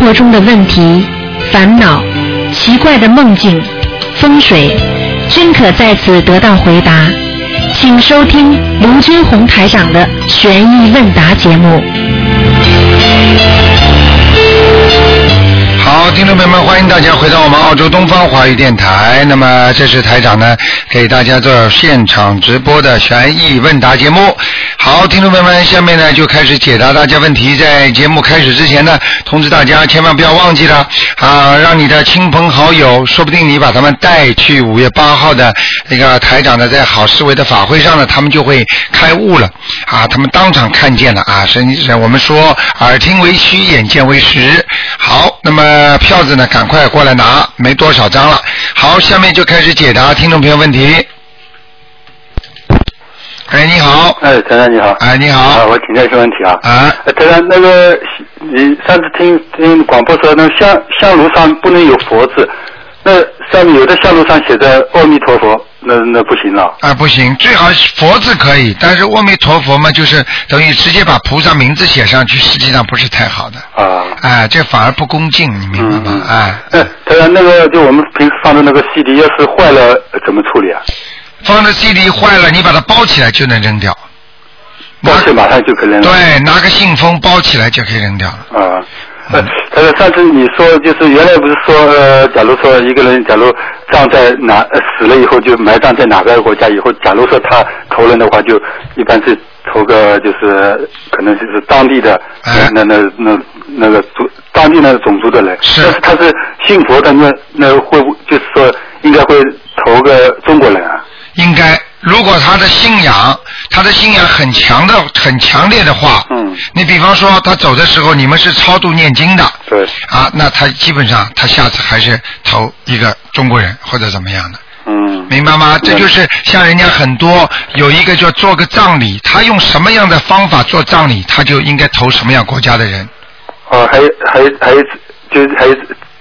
活中的问题、烦恼、奇怪的梦境、风水，均可在此得到回答。请收听卢军红台长的悬疑问答节目。好，听众朋友们，欢迎大家回到我们澳洲东方华语电台。那么，这是台长呢给大家做现场直播的悬疑问答节目。好，听众朋友们，下面呢就开始解答大家问题。在节目开始之前呢，通知大家千万不要忘记了啊，让你的亲朋好友，说不定你把他们带去五月八号的那个台长呢在好思维的法会上呢，他们就会开悟了啊，他们当场看见了啊，所以我们说耳听为虚，眼见为实。好，那么票子呢，赶快过来拿，没多少张了。好，下面就开始解答听众朋友问题。哎，你好。哎，台长你好。哎，你好。啊，我请教一个问题啊。啊。呃台长，那个你上次听听广播说，那个香香炉上不能有佛字，那上面有的香炉上写着阿弥陀佛，那那不行了。啊，不行，最好佛字可以，但是阿弥陀佛嘛，就是等于直接把菩萨名字写上去，实际上不是太好的。啊。哎，这反而不恭敬，你明白吗？哎，哎，台长，那个就我们平时放的那个 CD，要是坏了呃怎么处理啊？放在 CD 坏了，你把它包起来就能扔掉。包起马上就可以扔掉。对，拿个信封包起来就可以扔掉了。啊。呃，他说上次你说就是原来不是说呃，假如说一个人假如葬在哪呃死了以后就埋葬在哪个国家以后，假如说他投人的话，就一般是投个就是可能就是当地的哎那那那那个族当地那个种族的人，是但是他是信佛的，那那会不就是说应该会投个中国人啊？应该，如果他的信仰，他的信仰很强的、很强烈的话，嗯，你比方说他走的时候，你们是超度念经的，对，啊，那他基本上他下次还是投一个中国人或者怎么样的，嗯，明白吗？这就是像人家很多有一个叫做个葬礼，他用什么样的方法做葬礼，他就应该投什么样国家的人。哦，还还还就还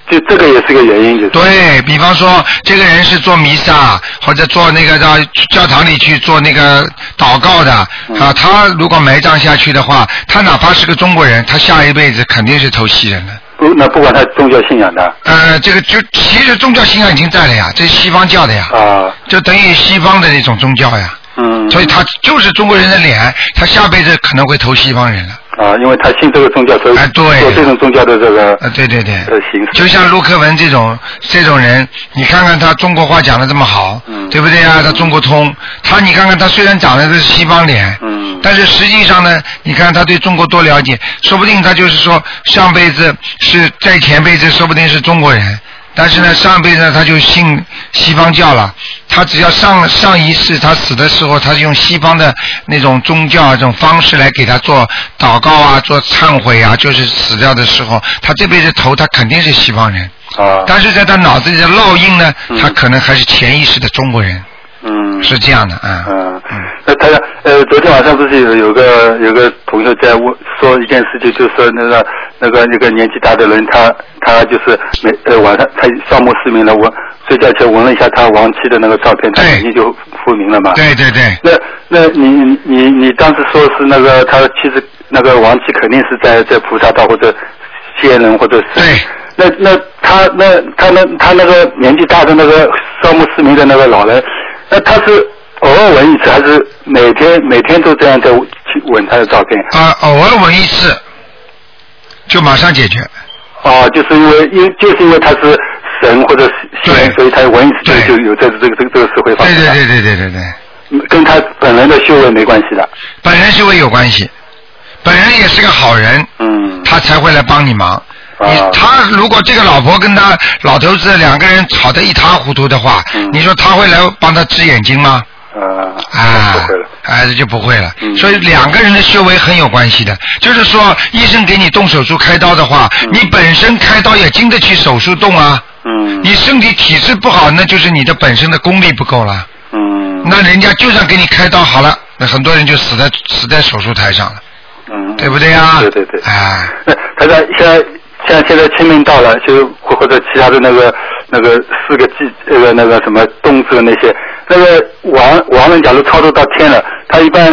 就这个也是个原因，就是。对比方说，这个人是做弥撒或者做那个到教堂里去做那个祷告的嗯。啊，他如果埋葬下去的话，他哪怕是个中国人，他下一辈子肯定是投西人的。不那不管他宗教信仰的。呃，这个就其实宗教信仰已经在了呀，这是西方教的呀，啊，就等于西方的那种宗教呀，嗯，所以他就是中国人的脸，他下辈子可能会投西方人了。啊，因为他信这个宗教，所以做这种宗教的这个啊，对对对，呃形式，就像陆克文这种这种人，你看看他中国话讲的这么好，嗯对不对啊？他中国通，他你看看他虽然长得是西方脸，嗯但是实际上呢，你看他对中国多了解，说不定他就是说上辈子是在前辈子说不定是中国人，但是呢上辈子他就信西方教了，他只要上上一世他死的时候，他是用西方的那种宗教啊这种方式来给他做祷告啊，做忏悔啊，就是死掉的时候，他这辈子投他肯定是西方人，啊，但是在他脑子里的烙印呢，嗯。他可能还是潜意识的中国人，嗯。是这样的啊。嗯嗯，那他呃，昨天晚上不是有有个有个朋友在问说一件事情，就是说那个那个那个年纪大的人，他他就是每呃晚上他双目失明了，我睡觉前闻了一下他亡妻的那个照片，他对眼睛就复明了嘛。对对对，那那你你你你当时说是那个他其实那个亡妻肯定是在在菩萨道或者仙人或者是对。那那他那他那他那个年纪大的那个双目失明的那个老人，那他是偶尔闻一次，还是每天每天都这样在去闻他的照片？啊，偶尔闻一次，就马上解决。哦，就是因为因就是因为他是神或者是仙所以他闻一次对就就有这个这个这个这个事会发生。对对对对对对对，跟他本人的修为没关系的。本人修为有关系，本人也是个好人，嗯。他才会来帮你忙。你啊他如果这个老婆跟他老头子两个人吵得一塌糊涂的话，嗯你说他会来帮他治眼睛吗？啊，啊，不会了。哎，这就不会了。嗯所以两个人的修为很有关系的。就是说，医生给你动手术开刀的话，嗯你本身开刀也经得起手术动啊。嗯。你身体体质不好，那就是你的本身的功力不够了。嗯。那人家就算给你开刀好了，那很多人就死在死在手术台上了，嗯。对不对呀？对对对。哎，那他在现在像现在清明到了，就或或者其他的那个那个四个季那个那个什么冬至那些，那个亡亡人假如超度到天了，他一般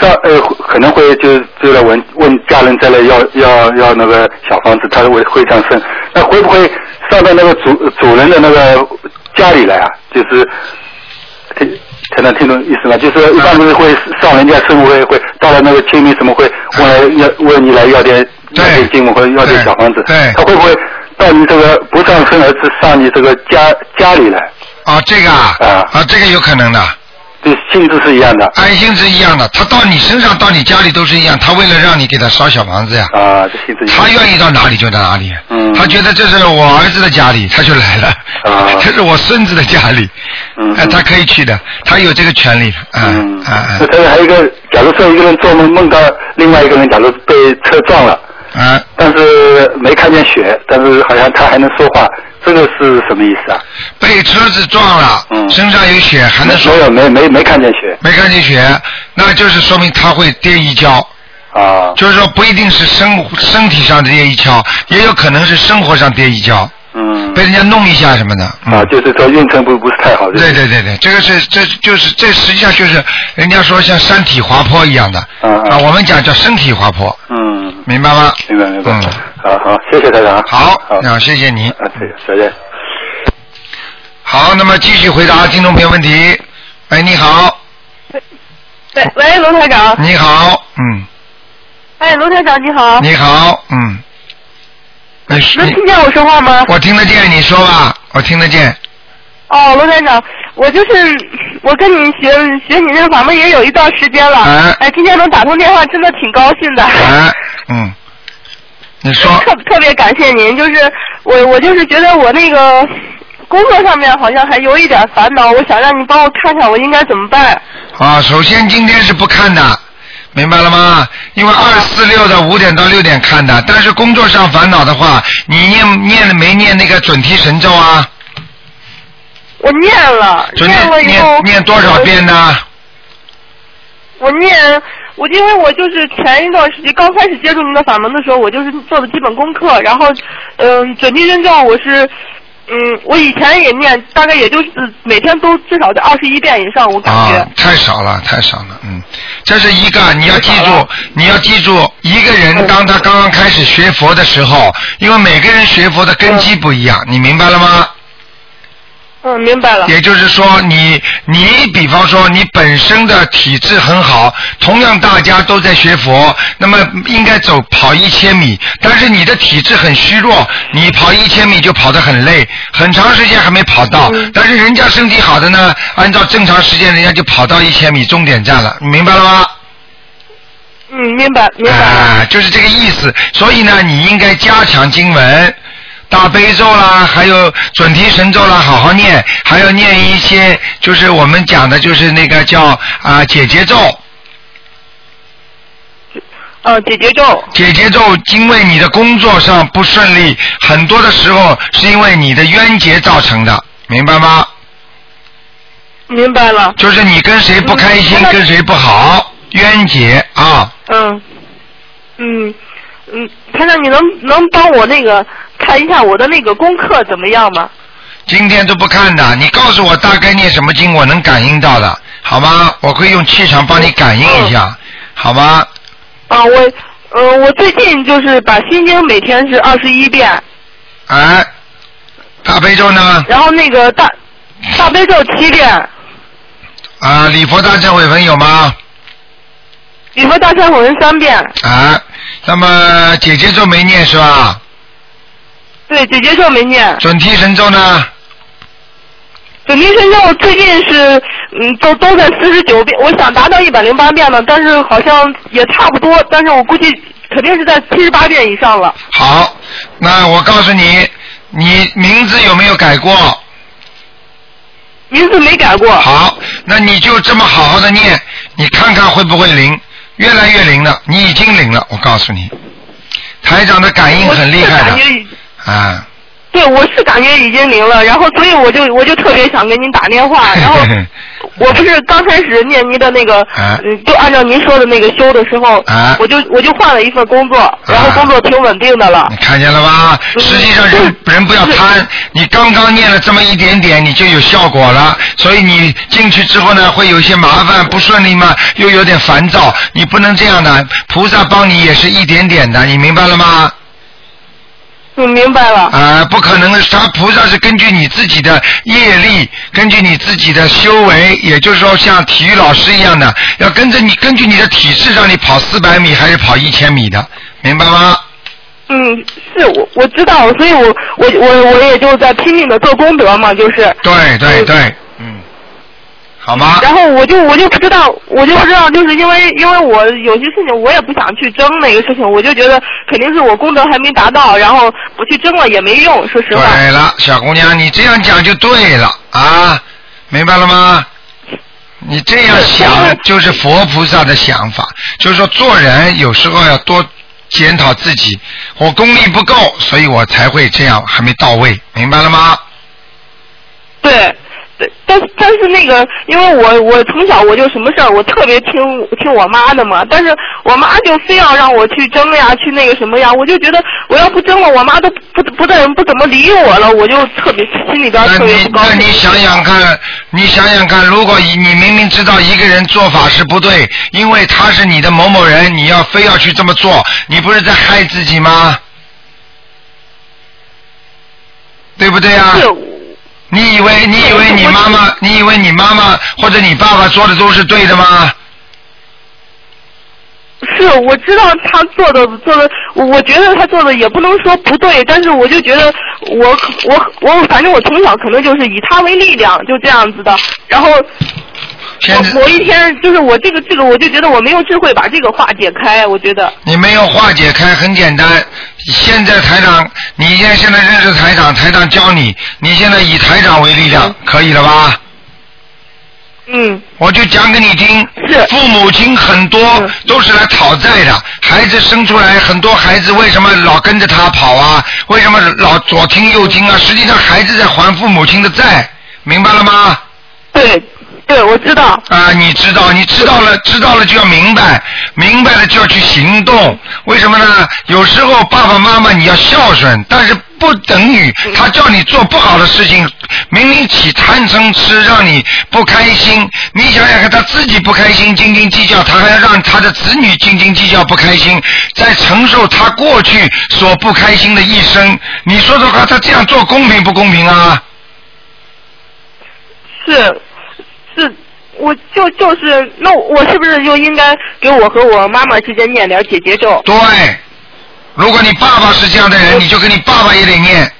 上呃可能会就就来问问家人再来要要要那个小房子，他会会上升，那会不会上到那个主主人的那个家里来啊？就是听才能听懂意思吗？就是一般不是会上人家生会会到了那个清明什么会问来要问你来要点要点经文或者要点小房子，对他会不会到你这个不上身而是上你这个家家里来？啊，这个啊啊啊，这个有可能的。对性质是一样的爱心是一样的，他到你身上，到你家里都是一样。他为了让你给他烧小房子呀，啊，这性质一样。他愿意到哪里就到哪里。嗯他觉得这是我儿子的家里，他就来了。啊这是我孙子的家里。嗯哎，他可以去的，他有这个权利的。嗯嗯，啊那还有一个，假如说一个人做梦梦到另外一个人，假如被车撞了，啊啊！但是没看见血，但是好像他还能说话，这个是什么意思啊？被车子撞了，嗯身上有血，还能说没有没没没看见血没看见血，那就是说明他会跌一跤。啊？就是说不一定是身身体上跌一跤，也有可能是生活上跌一跤，嗯被人家弄一下什么的。嗯啊，就是说运程不不是太好。对对对对，这个是这就是这实际上就是人家说像山体滑坡一样的啊，我们讲叫身体滑坡，嗯，明白吗？明白明白。嗯好好，谢谢台长。好，好，那谢谢你。啊，对，再见。好，那么继续回答听众朋友问题。哎，你好，喂喂，卢台长。你好，嗯，哎，卢台长你好。你好，嗯，你能听见我说话吗？我听得见，你说吧，我听得见。哦，罗台长，我就是我跟你学学你那个法门也有一段时间了。哎哎，今天能打通电话，真的挺高兴的。哎，嗯，你说，特特别感谢您，就是我我就是觉得我那个工作上面好像还有一点烦恼，我想让你帮我看看我应该怎么办。啊，首先今天是不看的，明白了吗？因为二四六的五点到六点看的，但是工作上烦恼的话，你念念了没念那个准提神咒啊？我念了，念了以后念念多少遍呢？我念，我因为我就是前一段时间刚开始接触您的法门的时候，我就是做的基本功课，然后，嗯，准提真咒我是，嗯，我以前也念，大概也就是每天都至少在二十一遍以上，我感觉。啊，太少了，太少了，嗯，这是一个你要记住你要记住，一个人当他刚刚开始学佛的时候，因为每个人学佛的根基不一样，你明白了吗？嗯，明白了。也就是说，你你比方说你本身的体质很好，同样大家都在学佛，那么应该走跑一千米，但是你的体质很虚弱，你跑一千米就跑得很累，很长时间还没跑到。嗯但是人家身体好的呢，按照正常时间，人家就跑到一千米终点站了，你明白了吗？嗯，明白，明白。啊，就是这个意思。所以呢，你应该加强经文，大悲咒啦，还有准提神咒啦，好好念，还要念一些，就是我们讲的，就是那个叫啊解结咒。呃，姐姐咒。解结咒，因为你的工作上不顺利，很多的时候是因为你的冤结造成的，明白吗？明白了。就是你跟谁不开心，嗯跟谁不好，冤结啊。嗯。嗯嗯，台长，你能能帮我那个看一下我的那个功课怎么样吗？今天都不看的，你告诉我大概念什么经，我能感应到的，好吗？我会用气场帮你感应一下，好吗？啊，我，呃，我最近就是把心经每天是二十一遍，哎，大悲咒呢？然后那个大大悲咒七遍，啊，礼佛大忏悔文有吗？礼佛大忏悔文三遍，啊，那么姐姐咒没念是吧？对，姐姐咒没念，准提神咒呢？准提神咒最近是嗯都都在四十九遍，我想达到一百零八遍了，但是好像也差不多，但是我估计肯定是在七十八遍以上了。好，那我告诉你，你名字有没有改过？名字没改过。好，那你就这么好好的念，你看看会不会灵，越来越灵了，你已经灵了，我告诉你，台长的感应很厉害的啊。对，我是感觉已经灵了，然后所以我就我就特别想给您打电话，然后我不是刚开始念您的那个，啊嗯，就按照您说的那个修的时候，啊我就我就换了一份工作，然后工作挺稳定的了你。看见了吧？嗯实际上人人不要贪，你刚刚念了这么一点点，你就有效果了。所以你进去之后呢，会有一些麻烦，不顺利嘛，又有点烦躁。你不能这样的，菩萨帮你也是一点点的，你明白了吗？嗯，明白了。啊，不可能的，他菩萨是根据你自己的业力，根据你自己的修为，也就是说像体育老师一样的，要跟着你，根据你的体质让你跑四百米还是跑一千米的，明白吗？嗯，是我我知道，所以我我我我也就在拼命的做功德嘛，就是。对对嗯对，嗯，好吗？然后我就我就不知道，我就不知道，就是因为因为我有些事情我也不想去争那个事情，我就觉得肯定是我功德还没达到，然后我去争了也没用，说实话。对了，小姑娘，你这样讲就对了啊，明白了吗？你这样想就是佛菩萨的想法，就是说做人有时候要多检讨自己，我功力不够，所以我才会这样，还没到位，明白了吗？对，对，但是但是那个，因为我我从小我就什么事儿，我特别听听我妈的嘛，但是我妈就非要让我去争呀，去那个什么呀，我就觉得我要不争了，我妈都不不但不怎么理我了，我就特别心里边特别你不高兴。那你想想看，你想想看，如果你你明明知道一个人做法是不对，因为他是你的某某人，你要非要去这么做，你不是在害自己吗？对不对啊？是，你以为你以为你妈妈，你以为你妈妈或者你爸爸做的都是对的吗？是，我知道他做的做的，我我觉得他做的也不能说不对，但是我就觉得我我我反正我从小可能就是以他为力量，就这样子的。然后我我某一天就是我这个这个，我就觉得我没有智慧把这个化解开，我觉得。你没有化解开，很简单。现在台长，你现在现在认识台长，台长教你，你现在以台长为力量，可以了吧？嗯，我就讲给你听，是父母亲很多嗯都是来讨债的，孩子生出来很多孩子为什么老跟着他跑啊？为什么老左听右听啊？实际上孩子在还父母亲的债，明白了吗？对对，我知道。啊，你知道，你知道了，知道了就要明白，明白了就要去行动。为什么呢？有时候爸爸妈妈你要孝顺，但是不等于他叫你做不好的事情，明明起贪嗔痴让你不开心。你想想看，他自己不开心，斤斤计较，他还要让他的子女斤斤计较不开心，在承受他过去所不开心的一生。你说说看，他这样做公平不公平啊？是是，我就就是，那我是不是就应该给我和我妈妈之间念点姐姐咒？对，如果你爸爸是这样的人，你就跟你爸爸也得念。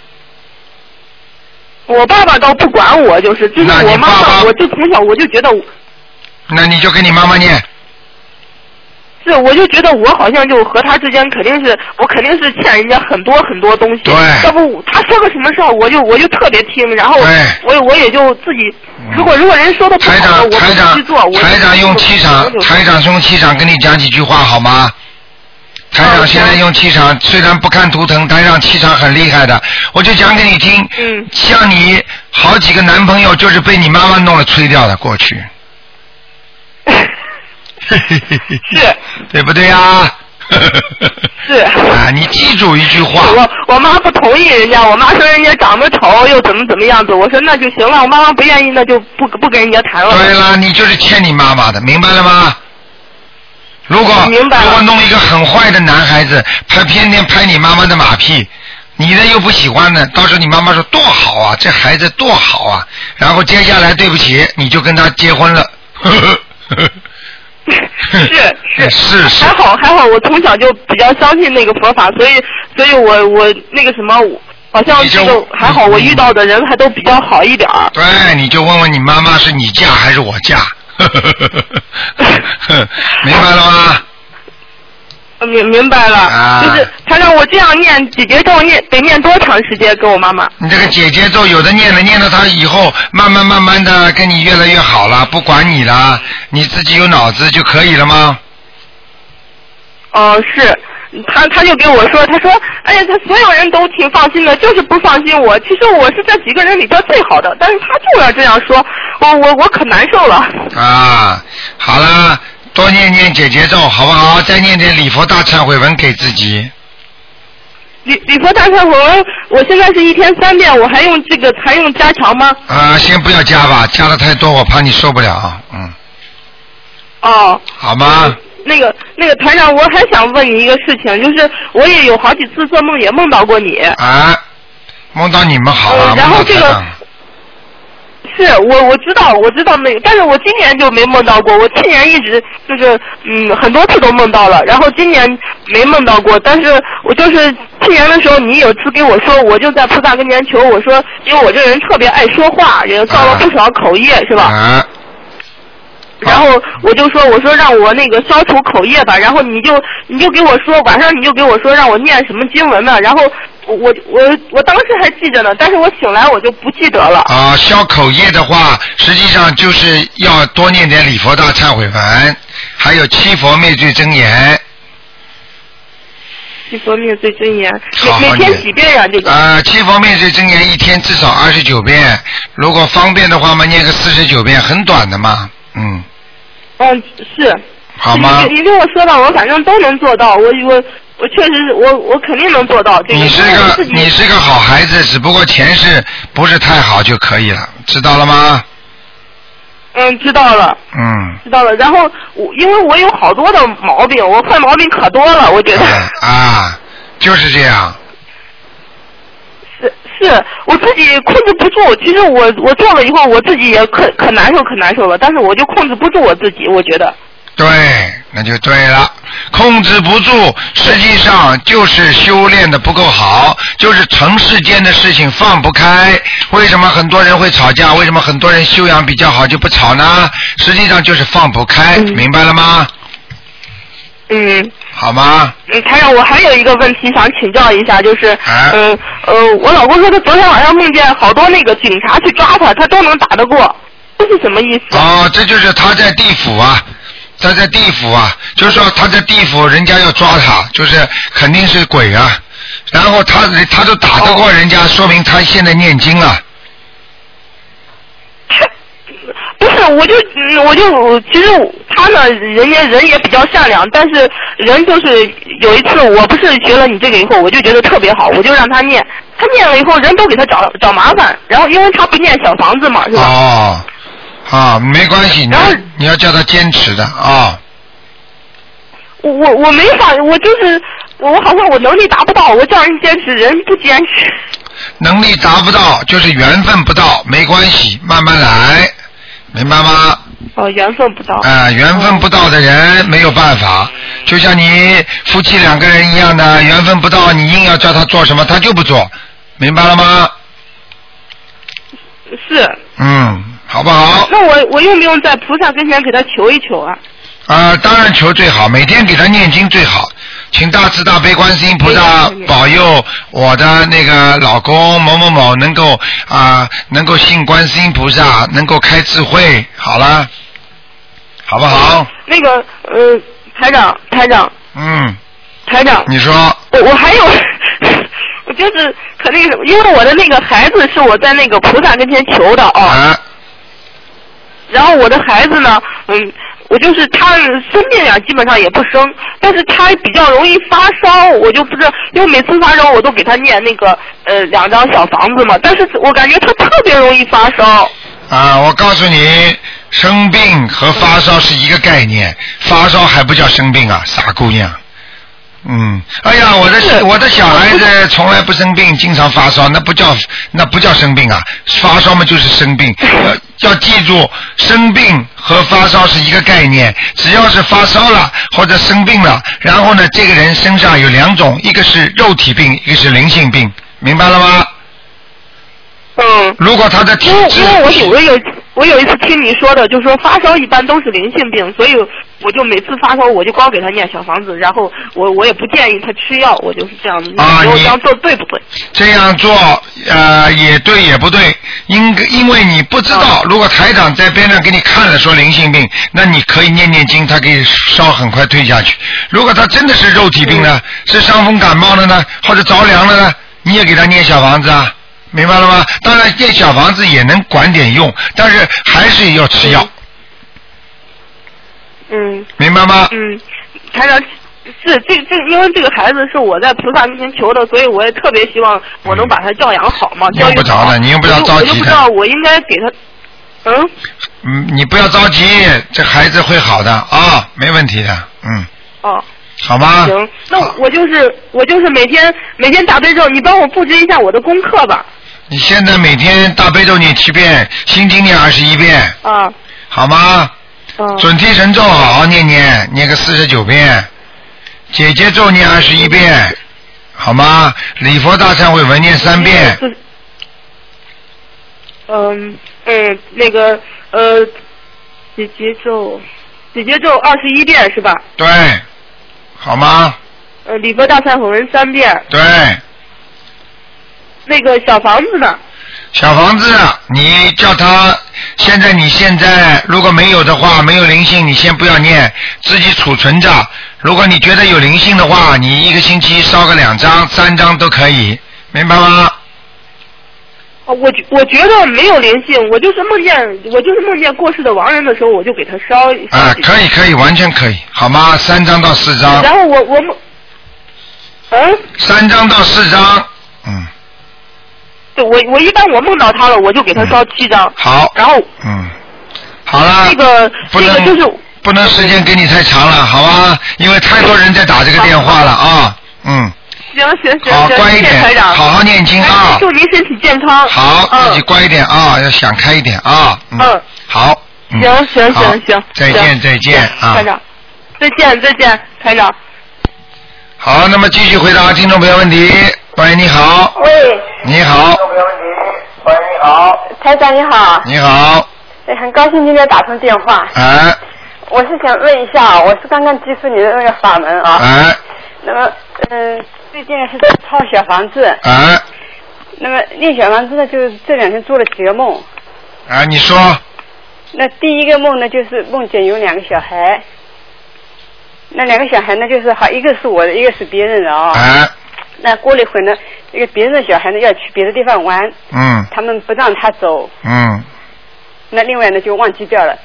我爸爸倒不管我，就是，就是我妈妈，我就从小我就觉得我，那你就跟你妈妈念，是我就觉得我好像就和他之间肯定是我肯定是欠人家很多很多东西。对要不他说个什么事儿，我就我就特别听，然后对我我也就自己，如果如果人说的不台好的，我不长台长去做，台长用气场，台长用气场跟你讲几句话好吗？台长现在用气场，虽然不看图腾，台长气场很厉害的，我就讲给你听。嗯像你好几个男朋友就是被你妈妈弄了吹掉的过去。是对不对呀？是。啊，你记住一句话。我我妈不同意人家，我妈说人家长得丑又怎么怎么样子，我说那就行了，我妈妈不愿意那就不不跟人家谈了。对了，你就是欠你妈妈的，明白了吗？如果如果弄一个很坏的男孩子，他偏偏拍你妈妈的马屁，你呢又不喜欢呢，到时候你妈妈说多好啊，这孩子多好啊，然后接下来对不起，你就跟他结婚了。是 是是是还好还好，我从小就比较相信那个佛法，所以所以我我那个什么，好像你就这个还好，我遇到的人还都比较好一点儿。对，你就问问你妈妈是你嫁还是我嫁，明白了吗？呃明明白了，啊就是他让我这样念姐姐咒念得念多长时间给我妈妈？你这个姐姐咒有的念了，念到她以后，慢慢慢慢的跟你越来越好了，不管你了，你自己有脑子就可以了吗？哦、是，他他就给我说，他说，哎呀，他所有人都挺放心的，就是不放心我。其实我是这几个人里边最好的，但是他就要这样说，我我我可难受了。啊，好了，多念念姐姐咒，好不好？再念点礼佛大忏悔文给自己。礼礼佛大忏悔文，我现在是一天三遍，我还用这个还用加强吗？啊，先不要加吧，加的太多我怕你受不了。嗯，哦。好吗？那个那个团长，我还想问你一个事情，就是我也有好几次做梦也梦到过你。啊，梦到你们好了，嗯然后这个是我我知道我知道那个，但是我今年就没梦到过，我去年一直就是嗯很多次都梦到了，然后今年没梦到过，但是我就是去年的时候，你有次给我说，我就在菩萨跟前求，我说因为我这人特别爱说话，也造了不少口业，是吧？啊，然后我就说，我说让我那个消除口业吧，然后你就你就给我说，晚上你就给我说让我念什么经文呢？然后我我我我当时还记着呢，但是我醒来我就不记得了。啊，消口业的话，实际上就是要多念点礼佛大忏悔文，还有七佛灭罪真言。七佛灭罪真言，每每天几遍呀、这个？啊，七佛灭罪真言一天至少二十九遍，如果方便的话嘛，念个四十九遍，很短的嘛，嗯，嗯，是。好吗你你跟我说吧，我反正都能做到。我我我确实是我我肯定能做到这个。你是个你是个好孩子，只不过前世不是太好就可以了，知道了吗？嗯，知道了。嗯，知道了，然后我因为我有好多的毛病，我坏毛病可多了，我觉得。哎啊，就是这样，是是，我自己控制不住。其实我我做了以后，我自己也可可难受可难受了，但是我就控制不住我自己，我觉得。对，那就对了，控制不住，实际上就是修炼的不够好，就是尘世间的事情放不开。为什么很多人会吵架？为什么很多人修养比较好就不吵呢？实际上就是放不开，嗯明白了吗？嗯。好吗？嗯，台长，我还有一个问题想请教一下，就是，啊嗯呃，我老公说他昨天晚上梦见好多那个警察去抓他，他都能打得过，这是什么意思？哦，这就是他在地府啊，他在地府啊，就是说他在地府，人家要抓他，就是肯定是鬼啊。然后他他都打得过人家，说明他现在念经了。不是，我就嗯我就其实他呢，人家人也比较善良，但是人就是有一次，我不是学了你这个以后，我就觉得特别好，我就让他念，他念了以后，人都给他找找麻烦，然后因为他不念小房子嘛，是吧？哦，啊，没关系，你然后你要叫他坚持的啊。我我我没法，我就是我我好像我能力达不到，我叫人坚持，人不坚持。能力达不到，就是缘分不到，没关系，慢慢来，明白吗？哦，缘分不到。啊、缘分不到的人没有办法，就像你夫妻两个人一样的，缘分不到，你硬要叫他做什么，他就不做，明白了吗？是。嗯，好不好？那我我用不用在菩萨跟前给他求一求啊？啊、当然求最好，每天给他念经最好，请大慈大悲观世音菩萨保佑我的那个老公某某某能够啊、能够信观世音菩萨，能够开智慧，好了，好不好？那个呃，台长台长。嗯，台长，你说。我我还有，我就是可那个因为我的那个孩子是我在那个菩萨跟前求的哦，啊然后我的孩子呢，嗯。我就是他生病呀，基本上也不生，但是他比较容易发烧，我就不知道，因为每次发烧我都给他念那个呃两张小房子嘛，但是我感觉他特别容易发烧。啊，我告诉你，生病和发烧是一个概念，发烧还不叫生病啊，傻姑娘。嗯，哎呀，我的我的小孩子从来不生病，经常发烧，那不叫那不叫生病啊，发烧嘛就是生病。要 要记住，生病和发烧是一个概念，只要是发烧了或者生病了，然后呢，这个人身上有两种，一个是肉体病，一个是灵性病，明白了吗？嗯，如果他的体质因为因为我有我有我有一次听你说的，就说发烧一般都是灵性病，所以我就每次发烧我就光给他念小房子，然后我我也不建议他吃药，我就是这样。啊你我这样做对不对？这样做呃也对也不对，因因为你不知道，如果台长在边上给你看了说灵性病，那你可以念念经，他可以烧很快退下去。如果他真的是肉体病呢，是伤风感冒了呢，或者着凉了呢，你也给他念小房子啊，明白了吗？当然建小房子也能管点用，但是还是要吃药，嗯明白吗？嗯，台长。是这这，因为这个孩子是我在菩萨面前求的，所以我也特别希望我能把他教养好嘛，教不着好。的你又不要着急的我就不知道我应该给他，嗯，嗯，你不要着急，这孩子会好的啊，没问题的，嗯，哦。好吗？行，那我就是我就是每天每天大悲咒，你帮我布置一下我的功课吧。你现在每天大悲咒念七遍，心经念二十一遍，啊，好吗？嗯，准提神咒好好念念，念个四十九遍，姐姐咒念二十一遍，好吗？礼佛大忏悔文念三遍，是。嗯嗯，那个呃，姐姐咒，姐姐咒二十一遍是吧？对，好吗？呃，礼佛大忏悔文三遍。对，那个小房子呢？小房子，你叫他，现在你现在如果没有的话，没有灵性，你先不要念，自己储存着。如果你觉得有灵性的话，你一个星期烧个两张、三张都可以，明白吗？哦，我觉我觉得没有灵性，我就是梦见我就是梦见过世的亡人的时候，我就给他烧。啊可以可以，完全可以，好吗？三张到四张，然后我我们，嗯，三张到四张，嗯，对我我一般我梦到他了，我就给他烧七张。好，然后嗯，好了，这个不能这个就是不能时间给你太长了，好吧？因为太多人在打这个电话了啊，嗯，行行行好，行，乖一点好好念经啊哎，祝您身体健康。好，自己嗯，乖一点啊，要想开一点啊，嗯嗯，好，嗯行行行行，再见再见啊行台，长，再见再见，台长。好，那么继续回答听众朋友问题。喂，你好，喂，你好，你好台长你好，你好，哎很高兴今天打通电话。哎。我是想问一下，我是刚刚接触你的那个法门啊。哎。那么，嗯，最近是在抄小房子，哎。那么练小房子呢，就是这两天做了几个梦。啊，你说，那第一个梦呢，就是梦见有两个小孩，那两个小孩呢，就是好，一个是我的，一个是别人的啊、哎那过了一会儿呢，这个别人的小孩呢要去别的地方玩，嗯他们不让他走，嗯，那另外呢就忘记掉了。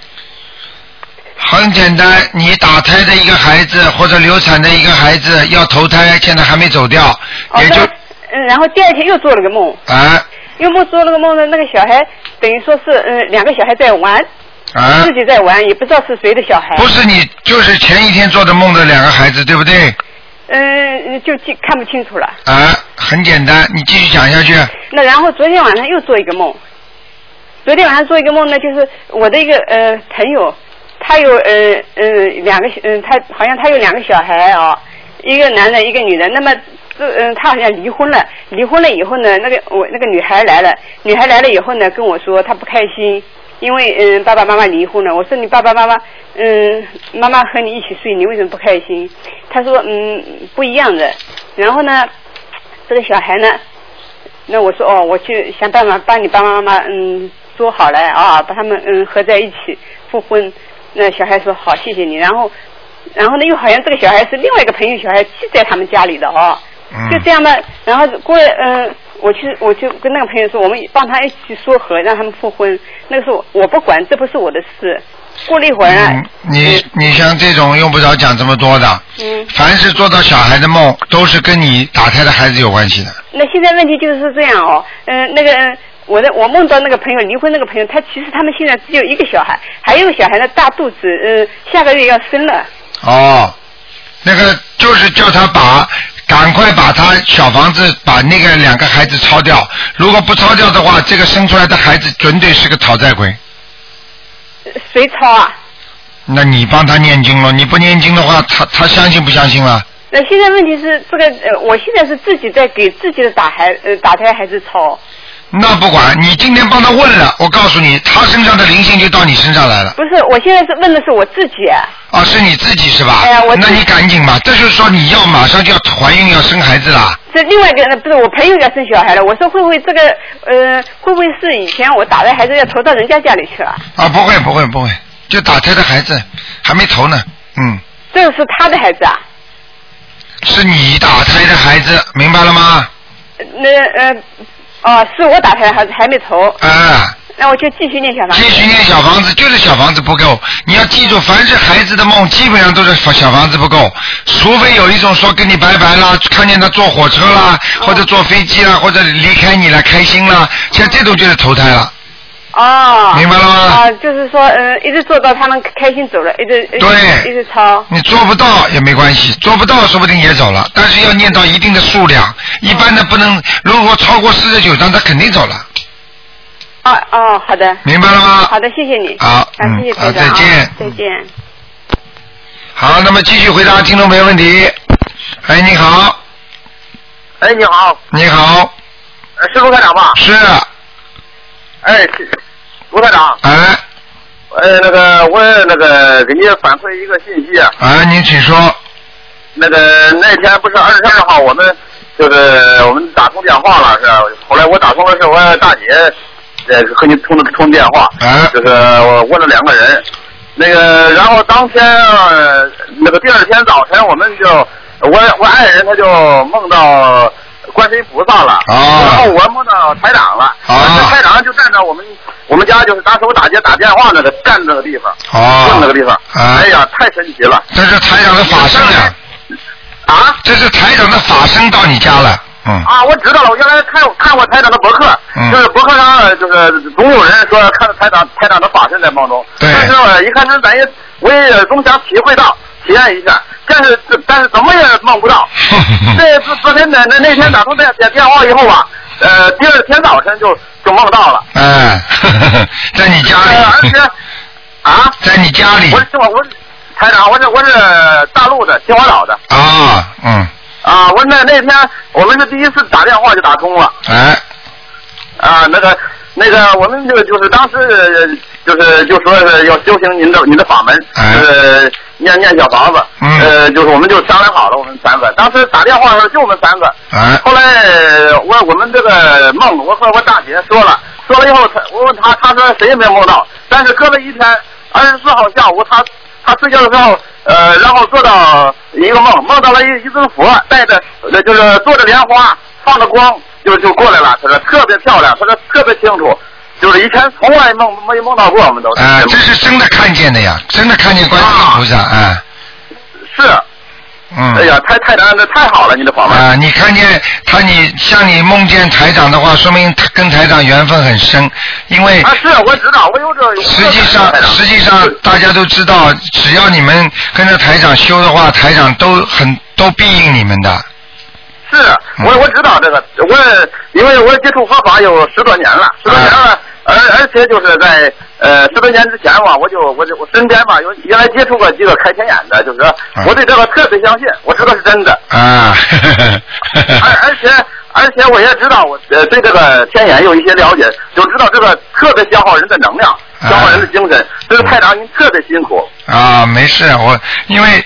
很简单，你打胎的一个孩子或者流产的一个孩子要投胎，现在还没走掉，哦，也就那嗯，然后第二天又做了个梦，啊又梦做了个梦呢，那个小孩等于说是嗯两个小孩在玩，啊自，己在玩，也不知道是谁的小孩。不是你，就是前一天做的梦的两个孩子，对不对？嗯，就记看不清楚了。啊，很简单，你继续讲下去。那然后昨天晚上又做一个梦，昨天晚上做一个梦呢，就是我的一个呃朋友，他有呃呃两个嗯、他好像他有两个小孩啊、一个男的，一个女的。那么这嗯、他好像离婚了，离婚了以后呢，那个我那个女孩来了，女孩来了以后呢，跟我说她不开心。因为嗯爸爸妈妈离婚了，我说你爸爸妈妈嗯妈妈和你一起睡，你为什么不开心？他说嗯不一样的。然后呢，这个小孩呢，那我说哦，我去想办法帮你爸爸妈妈嗯说好了啊，把他们嗯合在一起复婚。那小孩说好，谢谢你。然后，然后呢，又好像这个小孩是另外一个朋友小孩寄在他们家里的哦，嗯就这样的。然后过了嗯，我去我就跟那个朋友说，我们帮他一起说和，让他们复婚。那个时候我不管，这不是我的事。过了一会儿你你像这种用不着讲这么多的，嗯，凡是做到小孩的梦，都是跟你打胎的孩子有关系的。那现在问题就是这样哦，嗯、那个嗯我的我梦到那个朋友离婚那个朋友，他其实他们现在只有一个小孩，还有个小孩的大肚子，嗯、下个月要生了。哦，那个就是叫他把赶快把他小房子把那个两个孩子抄掉，如果不抄掉的话，这个生出来的孩子准对是个讨债鬼。谁抄啊？那你帮他念经了，你不念经的话，他他相信不相信了？那现在问题是这个呃，我现在是自己在给自己的打孩呃打胎孩子抄，那不管你今天帮他问了，我告诉你，他身上的灵性就到你身上来了。不是，我现在是问的是我自己。啊，是你自己是吧？哎呀我那你赶紧吧，这就是说你要马上就要怀孕要生孩子啦。这另外一个呃不是我朋友要生小孩了，我说会不会这个呃会不会是以前我打的孩子要投到人家家里去了？啊，不会不会不会，就打胎的孩子还没投呢，嗯，这个是他的孩子啊？是你打胎的孩子，明白了吗？呃那呃哦是我打胎的孩子还没投，啊。那我就继续念小房子。继续念小房子，就是小房子不够。你要记住，凡是孩子的梦，基本上都是小房子不够，除非有一种说跟你拜拜啦，看见他坐火车啦，或者坐飞机啦，或者离开你了，开心了，像这种就是投胎了。哦。明白了吗啊，就是说，呃，一直做到他们开心走了，一直一直对一直抄。你做不到也没关系，做不到说不定也走了，但是要念到一定的数量，一般的不能，如果超过四十九张，他肯定走了。哦哦，好的。明白了吗好的，谢谢你。好啊，嗯谢谢好再见再见。好，那么继续回答听众朋友问题。哎，你好，哎，你好，你好，呃是卢台长吧？是，哎，是卢台长，哎，呃，那个我那个给你反馈一个信息啊，哎，您请说。那个那天不是二十二号，我们就是我们打通电话了，是吧？后来我打通的是我大姐，呃，和你通的通电话，哎。就是我问了两个人，那个然后当天、呃、那个第二天早晨，我们就我我爱人他就梦到观世音菩萨了，哦然后我梦到台长了，哦台长就站在我们我们家就是当时我打接打电话那个站那个地方，哦问那个地方，啊。哎呀，太神奇了。这是台长的法身呀，啊？这是台长的法身到你家了，嗯，啊，我知道了，我原来看看过台长的博客，嗯。就是博客上呃就是总有人说看到台长台长的法身在梦中，对。但是我一看这咱也我也总想体会到体验一下，但是但是怎么也梦不到。这昨昨天那那那天打通电电电话以后吧，呃，第二天早晨就就梦到了，嗯，在你家呃，而且，啊，在你家里。我是我我是台长，我是我是大陆的秦皇岛的。啊，嗯，啊，我那那天我们是第一次打电话就打通了。哎，啊，那个那个，我们就就是当时呃就是就说是要修行您的您的法门，哎。就是念念小房子，嗯。呃，就是我们就商量好了，我们三个，当时打电话的时候就我们三个，哎，后来呃我我们这个梦，我和我大姐说了，说了以后，他我问他，他说谁也没梦到，但是隔了一天，二十四号下午，他他睡觉的时候，呃，然后做到一个梦，梦到了一一尊佛，带着呃就是坐着莲花，放着光，就就过来了。他说特别漂亮，他说特别清楚，就是以前从来梦没梦到过，我们都是。啊，这是真的看见的呀，真的看见观世音菩萨，哎，是，嗯。哎呀，太太难，那太好了，你的法门。啊，你看见他，你像你梦见台长的话，说明他跟台长缘分很深，因为啊，是我知道，我有这。实际上实际上大家都知道，只要你们跟着台长修的话，台长都很都庇应你们的。是我我知道这个，我因为我接触佛法有十多年了，十多年了，而而且就是在呃十多年之前嘛，我就我就我身边吧有原来接触过几个开天眼的，就是说我对这个特别相信，我知道是真的，啊，而而且而且我也知道我呃对这个天眼有一些了解，就知道这个特别消耗人的能量，消耗人的精神，这个太长您特别辛苦。啊，没事，我因为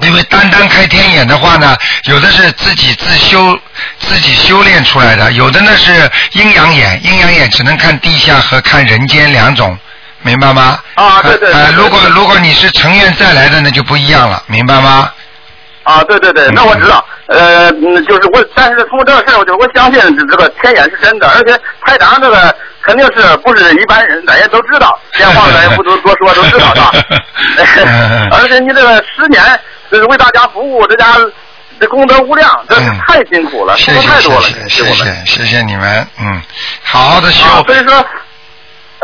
因为单单开天眼的话呢，有的是自己自修自己修炼出来的，有的呢是阴阳眼，阴阳眼只能看地下和看人间两种。明白吗？啊对对对呃，对如果如果你是成愿再来的，那就不一样了，明白吗？啊，对对对，那我知道，呃，嗯就是我，但是通过这个事儿，我就我相信这个天眼是真的，而且台长这个肯定是不是一般人，咱也都知道，电话咱也不多 多说，都知道是吧？而且你这个十年就是为大家服务，这家这功德无量，这是嗯太辛苦了，付谢谢出太多了，谢谢谢谢。谢谢谢你们，嗯，好好的修。啊，所以说，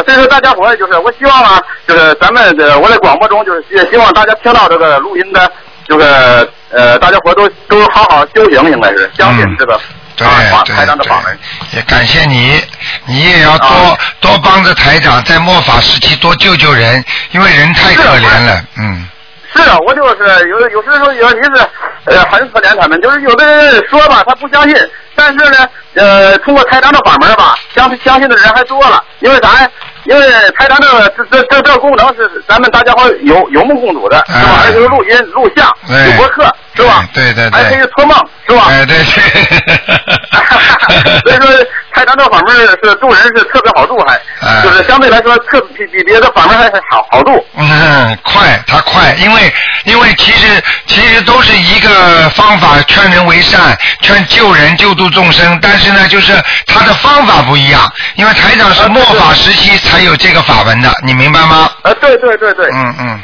所以说大家伙就是，我希望啊，就是咱们的我在广播中就是也希望大家听到这个录音的，就是呃，大家伙都都好好修行，应该是相信这个、法对台长的法门。对，也感谢你，你也要多、啊多帮着台长，在末法时期多救救人，因为人太可怜了，嗯，是啊，我就是有有时候有你是呃很可怜他们，就是有的人说吧，他不相信，但是呢，呃，通过台长的法门吧，相相信的人还多了，因为啥呀？因为台长这个这这这这个功能是咱们大家伙有有目共睹的，是吧？哎还有录音、录像、对有博客，是吧？对对对还可以托梦，是吧？哎，对对。所以说，台长这个法门是渡人是特别好渡，还、哎就是相对来说特比比别的法门还还好好渡。嗯，快，他快，因为因为其实其实都是一个方法，劝人为善，劝救人救度众生，但是呢，就是他的方法不一样，因为台长是末法时期才有这个法门的，你明白吗？呃，对对对对。嗯嗯。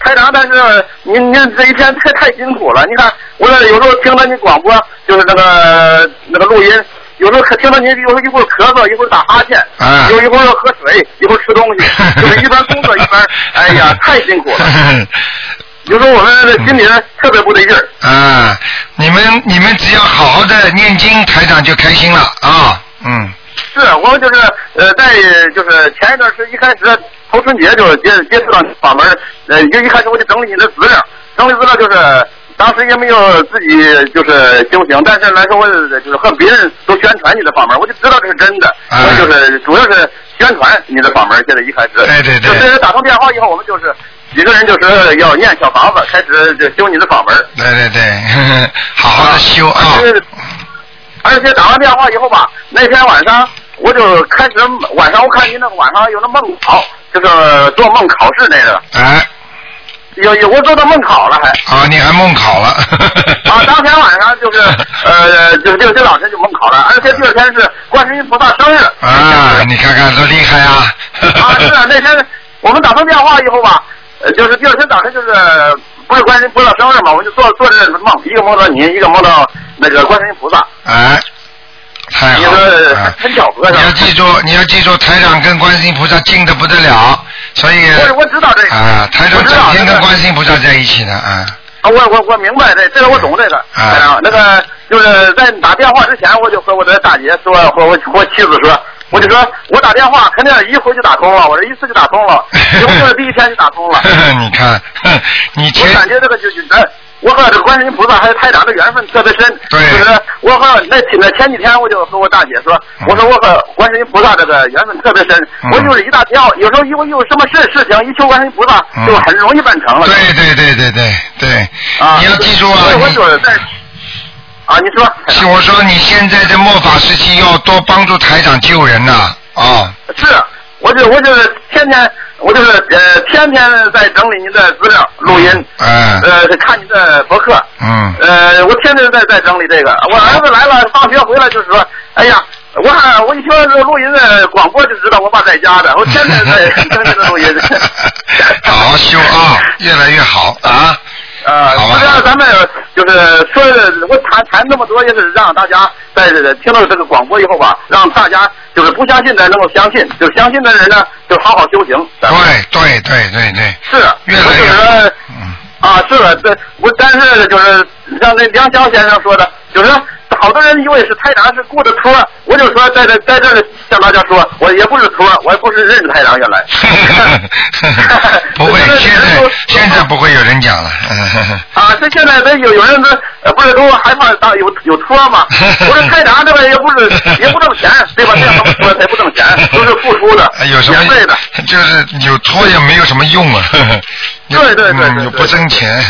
台长，但是您您这一天太太辛苦了。你看，我有时候听到你广播，就是那个那个录音，有时候可听到您有时候一会儿咳嗽，一会儿打哈欠，啊有一会儿要喝水，一会儿吃东西，就是一边工作一边，哎呀，太辛苦了。有时候我们这心里特别不得劲儿。啊，你们你们只要好好的念经，台长就开心了啊，嗯。是我们就是呃，在就是前一段时一开始头春节就接接触到你法门，呃，就一开始我就整理你的资料，整理资料就是当时也没有自己就是修行，但是来说我就是和别人都宣传你的法门，我就知道这是真的，就是主要是宣传你的法门。现在一开始，对对对就是打通电话以后，我们就是几个人就是要念小房子，开始就修你的法门。对对对，呵 呵好好的修啊。而且打完电话以后吧，那天晚上我就开始晚上我看您那个晚上有那梦考，就是做梦考试那个，哎，有有我做到梦考了还。啊，你还梦考了。啊，当天晚上就是呃，就就这两天就梦考了，而且第二天是观世音菩萨生日。啊，你看看多厉害啊！啊，是啊，那天我们打通电话以后吧，呃，就是第二天早晨就是不是观音菩萨生日嘛，我就做做这梦，一个梦到你，一个梦到那个观音菩萨。哎，太好了。啊很巧合你要记住，你要记住，台长跟观音菩萨近的不得了，所以我我知道这个啊，台长整天跟观音菩萨在一起呢啊。啊，我我我明白这，这个我懂这个。啊那个就是在打电话之前，我就和我的大姐说，和我和我妻子说，我就说我打电话肯定一回就打通了，我这一次就打通了，结果就是第一天就打通了。你看，哼你我感觉这个就就咱，我和这观世音菩萨还有台长的缘分特别深。对就是我和那那前几天我就和我大姐说，嗯我说我和观世音菩萨这个缘分特别深，嗯我就是一大跳，有时候有有什么事事情一求观世音菩萨，嗯就很容易办成了。对对对对对对，啊，你要记住啊我你就是在啊，你说。是我说你现在在末法时期要多帮助台长救人呐啊。是，我就我就是天天，我就是呃天天在整理您的资料、录音，嗯呃看您的博客，嗯呃我天天在在整理这个。我儿子来了，放学回来就是说，哎呀。我看我一听这录音的广播就知道我爸在家的，我天天在听这个录音。好好修啊，越来越好啊。呃，好吧实际上咱们就是说，我谈谈那么多，也是让大家在这个听到这个广播以后吧，让大家就是不相信的能够相信，就相信的人呢，就好好修行。对对对对对，是，越来越我就是说嗯啊，是的，这我但是就是像那梁翔先生说的，就是好多人以为是台长是雇的托儿，我就说在这在这儿向大家说，我也不是托儿，我也不是认识台长原来。不会，现在现在不会有人讲了。啊，这现在这有有人都呃不是都害怕当有有托吗？我说台长这个也不是也不挣钱，对吧？这样怎么说他也不挣钱，都是付出的，哎有什么免费的。就是有托也没有什么用啊。对对对对不挣钱。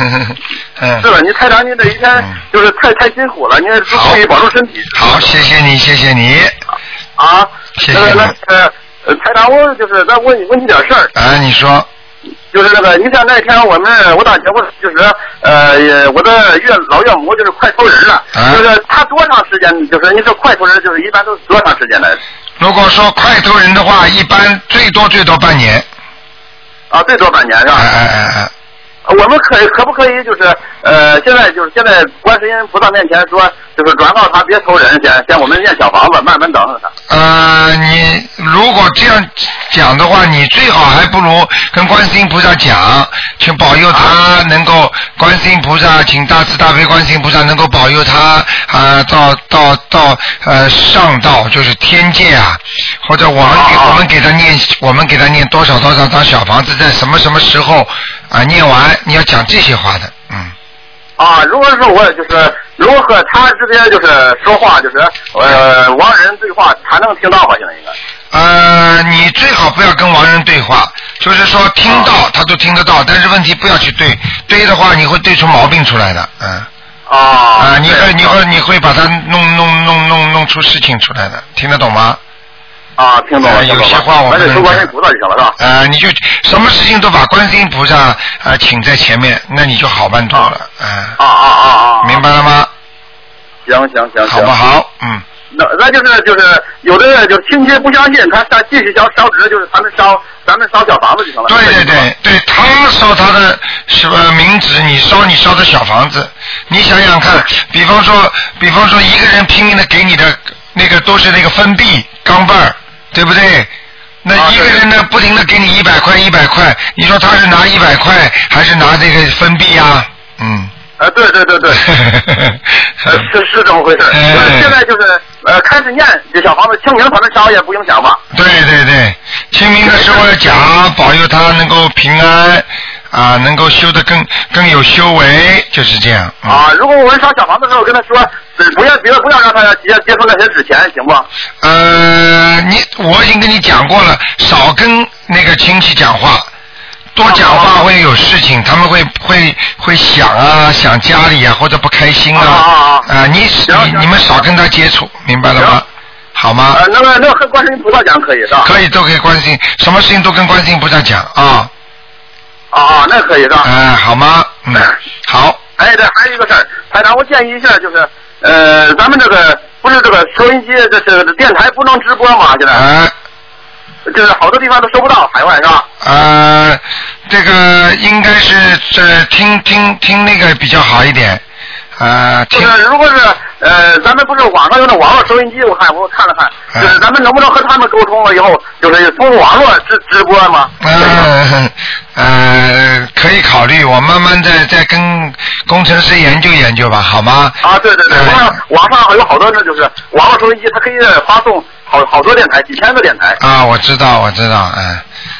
嗯。是了，你台长你这一天嗯就是太太辛苦了，您好注意保重身体。好，谢谢你，谢谢你。啊，谢谢那个那呃呃，台长，我就是再问你问你点事儿，啊，你说。就是那个，你像那天我们我大姐夫就是呃我的岳老岳母就是快投人了，啊就是他多长时间？就是你说快投人，就是一般都是多长时间来？如果说快投人的话，一般最多最多半年。啊，最多半年是吧？我们可以可不可以就是呃，现在就是现在观世音菩萨面前说，就是转告他别投人，先先我们念小房子，慢慢等着他。呃，你如果这样讲的话，你最好还不如跟观世音菩萨讲，请保佑他能够，观世音菩萨，请大慈大悲观世音菩萨能够保佑他啊、到到到呃上道，就是天界啊，或者我们给、我们给他念，我们给他念多少多少张小房子，在什么什么时候啊、念完，你要讲这些话的，嗯。啊，如果说我就是如果和他之间就是说话，就是呃亡人对话，他能听到吧？现在应该。呃，你最好不要跟亡人对话，就是说听到哦他都听得到，但是问题不要去对，对的话你会对出毛病出来的，嗯，啊啊，你会对你会你会把他弄弄弄弄弄出事情出来的，听得懂吗？啊，听懂了，有些话我不那就能说观音菩萨就行了，是吧？呃，你就什么事情都把观音菩萨啊、呃请在前面，那你就好办多了，嗯、啊啊啊啊！明白了吗？行行行行，好不？好？嗯，那那就是就是有的人就亲戚不相信，他他继续烧烧纸，就是咱们烧咱们烧小房子就行了。对对对对，他烧他的什么名纸，你烧你烧的小房子，你想想看，比方说，比方说一个人拼命的给你的那个都是那个分币钢镚儿，对不对？那啊一个人呢，不停的给你一百块一百块，你说他是拿一百块还是拿这个分币呀？嗯。啊，对对对对，呃是是这么回事。哎就是现在就是呃开始念这小房子，清明反正烧也不影响吧？对对对，清明的时候讲，保佑他能够平安啊，能够修得更更有修为，就是这样。嗯、啊，如果我们烧小房子的时候跟他说，不要不要别不要让他接接触那些纸钱，行不？呃，你我已经跟你讲过了，少跟那个亲戚讲话，多讲话会有事情，他们会会会想啊，想家里啊，或者不开心啊啊啊啊你你你们少跟他接触，明白了吗行？好吗？呃，那个那个和观世音菩萨讲可以是吧？可以都可以关心，什么事情都跟观世音菩萨讲啊，啊啊，那可以是吧？嗯、好吗？嗯，好，哎，对，还有一个事儿，台长，我建议一下，就是呃，咱们这个不是这个收音机，这是电台不能直播嘛？现在哎、就是好多地方都收不到，海外是吧？呃，这个应该是这听听听那个比较好一点，呃，就听是如果是呃，咱们不是网上有那网络收音机，我看我看了看，哎就是咱们能不能和他们沟通了以后，就是通过网络直直播吗？呃呃，可以考虑，我慢慢再再跟工程师研究研究吧，好吗？啊，对对对，网上有好多那就是网络收音机，它可以发送好好多电台，几千个电台啊，我知道，我知道，嗯，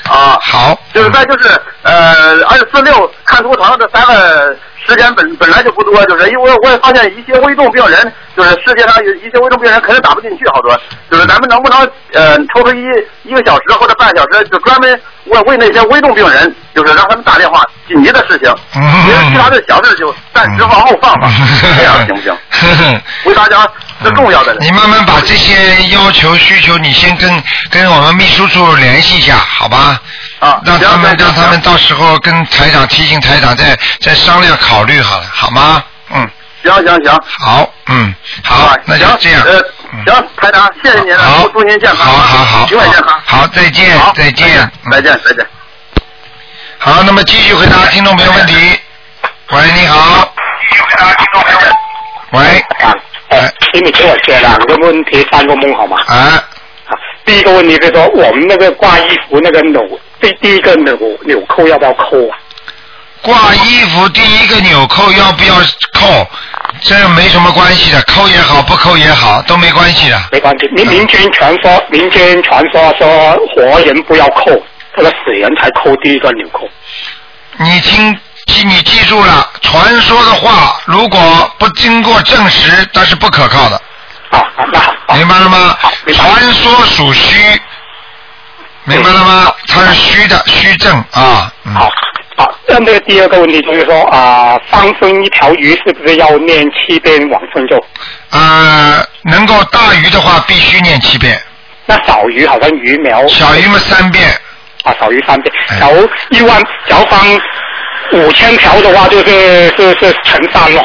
啊。好，就是再就是呃，二四六看图腾这三个时间本本来就不多，就是因为我也发现一些危重病人，就是世界上有一些危重病人肯定打不进去，好多，就是咱们能不能呃抽出一一个小时或者半小时，就专门为为那些危重病人，就是让他们打电话紧急的事情，嗯因为其他的小事就暂时往后放吧，这样行不行？为大家是重要的。你慢慢把这些要求需求，你先跟跟我们秘书处联系一下，好吧？啊，让他们让他们到时候跟台长提醒台长再再商量考虑好了，好吗？嗯，行行行。好，嗯，好啊，那就行这样。呃嗯，行，台长，谢谢您了，好，祝您健康，好好好，健康。好，再见，，再见，嗯再见，再见。好，那么继续回答听众朋友问题。喂，你好。继续回答听众朋友问喂，啊，哎，请你给我解两个问题，三个梦好吗？啊，啊，第一个问题就是说，我们那个挂衣服那个纽，第第一个纽纽扣要不要扣啊？挂衣服第一个纽扣要不要扣？这没什么关系的，扣也好，不扣也好，都没关系的。没关系，民民间传说，民间传说说活人不要扣，这个死人才扣第一个纽扣。你听，记你记住了，传说的话如果不经过证实，那是不可靠的，明白了吗好，？明白。传说属虚，明白了吗？它是虚的，虚症啊。嗯好，好，那那个第二个问题就是说啊、放生一条鱼是不是要念七遍往生咒？呃，能够大鱼的话，必须念七遍，那小鱼好像鱼苗小鱼嘛三遍。啊，小鱼三遍。哎假如一万，假如放五千条的话，就是是是乘三咯。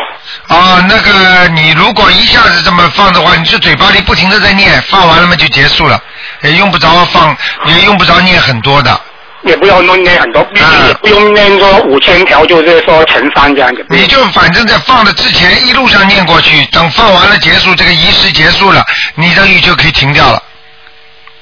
啊，那个你如果一下子这么放的话，你就嘴巴里不停的在念，放完了嘛就结束了，也用不着放，也用不着念很多的。也不要弄念很多，啊也不用念说五千条，就是说乘三这样子。你就反正在放的之前一路上念过去，等放完了结束，这个仪式结束了，你的鱼就可以停掉了。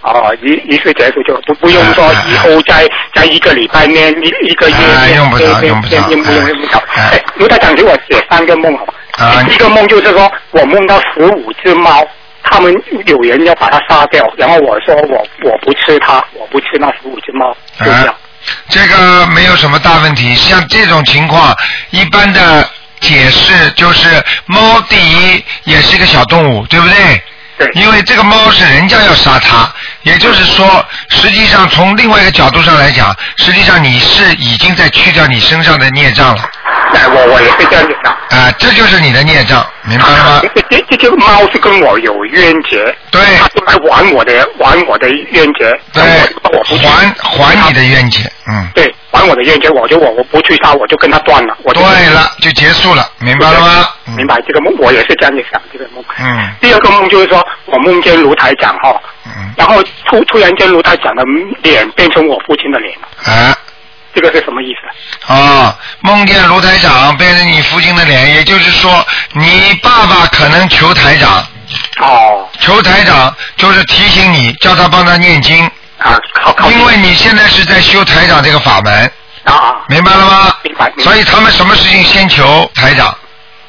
哦，一一次结束就不不用说以后再再一个礼拜念一一个月念哎用不着念用不着念念不用不用不着。哎哎，卢台长给我写三个梦好吧？啊第一个梦就是说我梦到十五只猫，他们有人要把它杀掉，然后我说我我不吃它，我不吃那十五只猫，就这样。啊这个没有什么大问题。像这种情况，一般的解释就是猫第一也是一个小动物，对不对？因为这个猫是人家要杀它，也就是说，实际上从另外一个角度上来讲，实际上你是已经在去掉你身上的孽障了，哎，我我也是这样子想。啊、这就是你的孽障，明白了吗？这这这个猫是跟我有冤结，对它就来玩我的玩我的冤结，对我我还还你的冤结，嗯，对还我的冤结，我就我我不去杀，我就跟他断了，我就对了，就结束了，明白了吗？嗯明白这个梦，我也是这样子想这个梦。嗯第二个梦就是说我梦见卢台长哈，嗯，然后突突然间卢台长的脸变成我父亲的脸了，啊。这个是什么意思？啊，梦见卢台长背着你父亲的脸，也就是说，你爸爸可能求台长，哦。求台长就是提醒你，叫他帮他念经，啊，靠靠，因为你现在是在修台长这个法门，啊啊，明白了吗？明白明白。所以他们什么事情先求台长，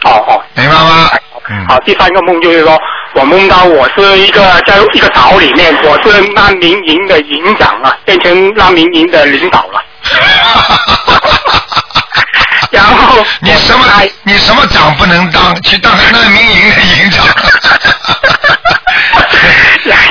哦哦，明白吗？嗯。好，第三个梦就是说，我梦到我是一个在一个岛里面，我是难民营的营长啊，变成难民营的领导了。然后你什么哎你什么长不能当，去当个难民营的营长。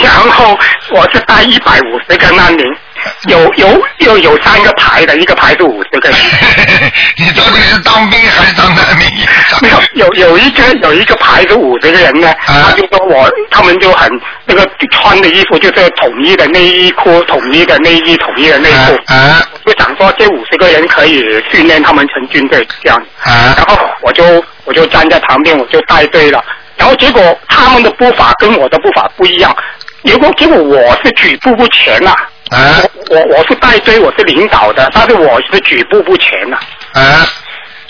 然后我是带一百五十个难民，有有有有三个排的，一个排是五十个人。你到底是当兵还是当难民？没有有有一个有一个排是五十个人呢，啊他就说我他们就很那个穿的衣服就是统一的内衣裤、统一的内衣、统一的内裤。啊啊就想说这五十个人可以训练他们成军队这样，啊然后我就我就站在旁边，我就带队了，然后结果他们的步伐跟我的步伐不一样，结果结果我是举步不前了、啊我我我是带队，我是领导的，但是我是举步不前呐、啊！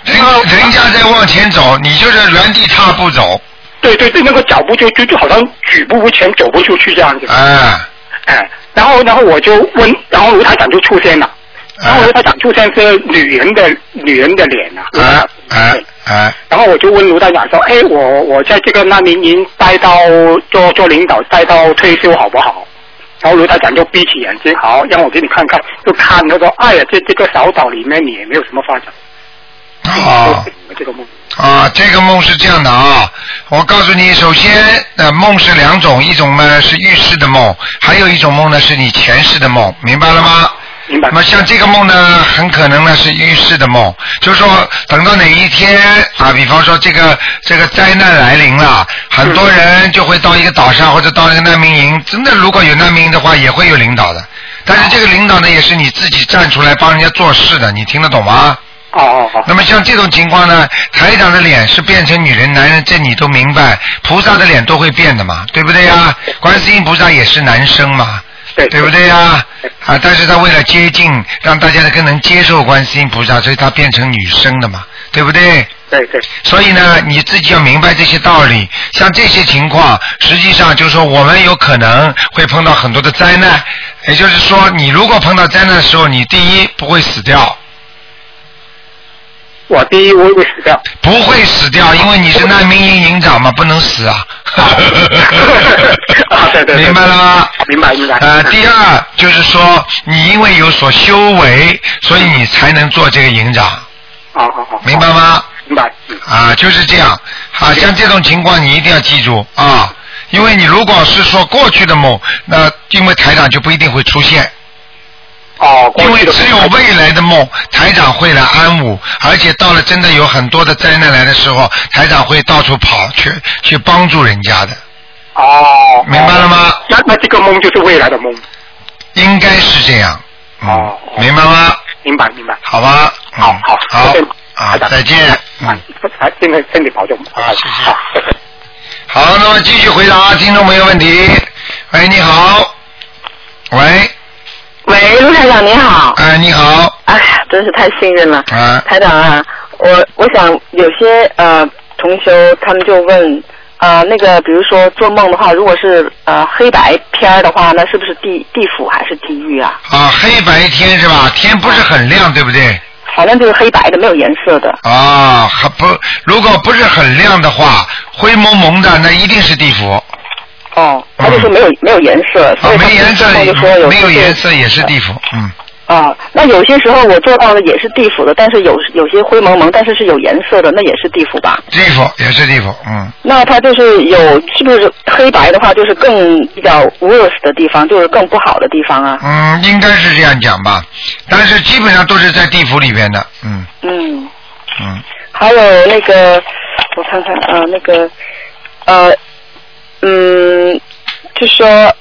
人人家在往前走，你就是原地踏步走，对对对，那个脚步就就就好像举步不前，走不出去这样子。啊哎，然后然后我就问，然后卢台长就出现了，然后卢台长出现是女人的女人的脸呐、啊啊啊！然后我就问卢台长说，哎，我我在这个难民营待到做做领导，待到退休好不好？然后卢台长就闭起眼睛，好，让我给你看看，就看他说，哎呀，这这个小岛里面你也没有什么发展，哦就醒了这个梦。啊，这个梦是这样的啊，我告诉你，首先，呃，梦是两种，一种呢是预示的梦，还有一种梦呢是你前世的梦，明白了吗？明白那么像这个梦呢，很可能呢是预示的梦，就是说等到哪一天啊，比方说这个这个灾难来临了，很多人就会到一个岛上或者到一个难民营，真的如果有难民营的话，也会有领导的，但是这个领导呢也是你自己站出来帮人家做事的，你听得懂吗？哦哦哦，那么像这种情况呢，台长的脸是变成女人、男人，这你都明白。菩萨的脸都会变的嘛，对不对呀？观世音菩萨也是男生嘛，对对不对呀？啊，但是他为了接近，让大家更能接受观世音菩萨，所以他变成女生的嘛，对不对？对对，所以呢，你自己要明白这些道理。像这些情况，实际上就是说，我们有可能会碰到很多的灾难。也就是说，你如果碰到灾难的时候，你第一不会死掉，我第一我会死掉。不会死掉，因为你是难民营营长嘛，不能死啊。啊对对对明白了吗？明白明白。呃，第二就是说，你因为有所修为，所以你才能做这个营长，好好好，明白吗？明白。嗯啊，就是这样。啊，像这种情况你一定要记住啊，因为你如果是说过去的梦，那因为台长就不一定会出现。哦，因为只有未来的梦，台长会来安抚，而且到了真的有很多的灾难来的时候，台长会到处跑去去帮助人家的，哦，明白了吗？那那这个梦就是未来的梦。应该是这样。嗯哦明白吗？明白明白。好吧。嗯好好好啊，再见。啊嗯，，还现在身体保重。啊谢谢好，那么继续回答听众朋友问题。喂，你好。长你好。哎，你好。哎呀，真是太幸运了。啊台长啊，我我想有些呃同修他们就问呃，那个比如说做梦的话，如果是呃黑白片儿的话，那是不是地地府还是地狱啊？啊，黑白天是吧？天不是很亮，对不对？反正就是黑白的，没有颜色的。啊，还不，如果不是很亮的话，灰蒙蒙的，那一定是地府。哦，他就说没有、没有颜色，所以他没颜色做梦就说有没有颜色也是地府，嗯。啊，那有些时候我做到的也是地府的，但是有有些灰蒙蒙，但是是有颜色的，那也是地府吧？地府也是地府，嗯。那它就是有，是不是黑白的话，就是更比较 worse 的地方，就是更不好的地方啊？嗯，应该是这样讲吧，但是基本上都是在地府里边的，嗯嗯，嗯。还有那个，我看看啊、那个，呃，嗯，就说。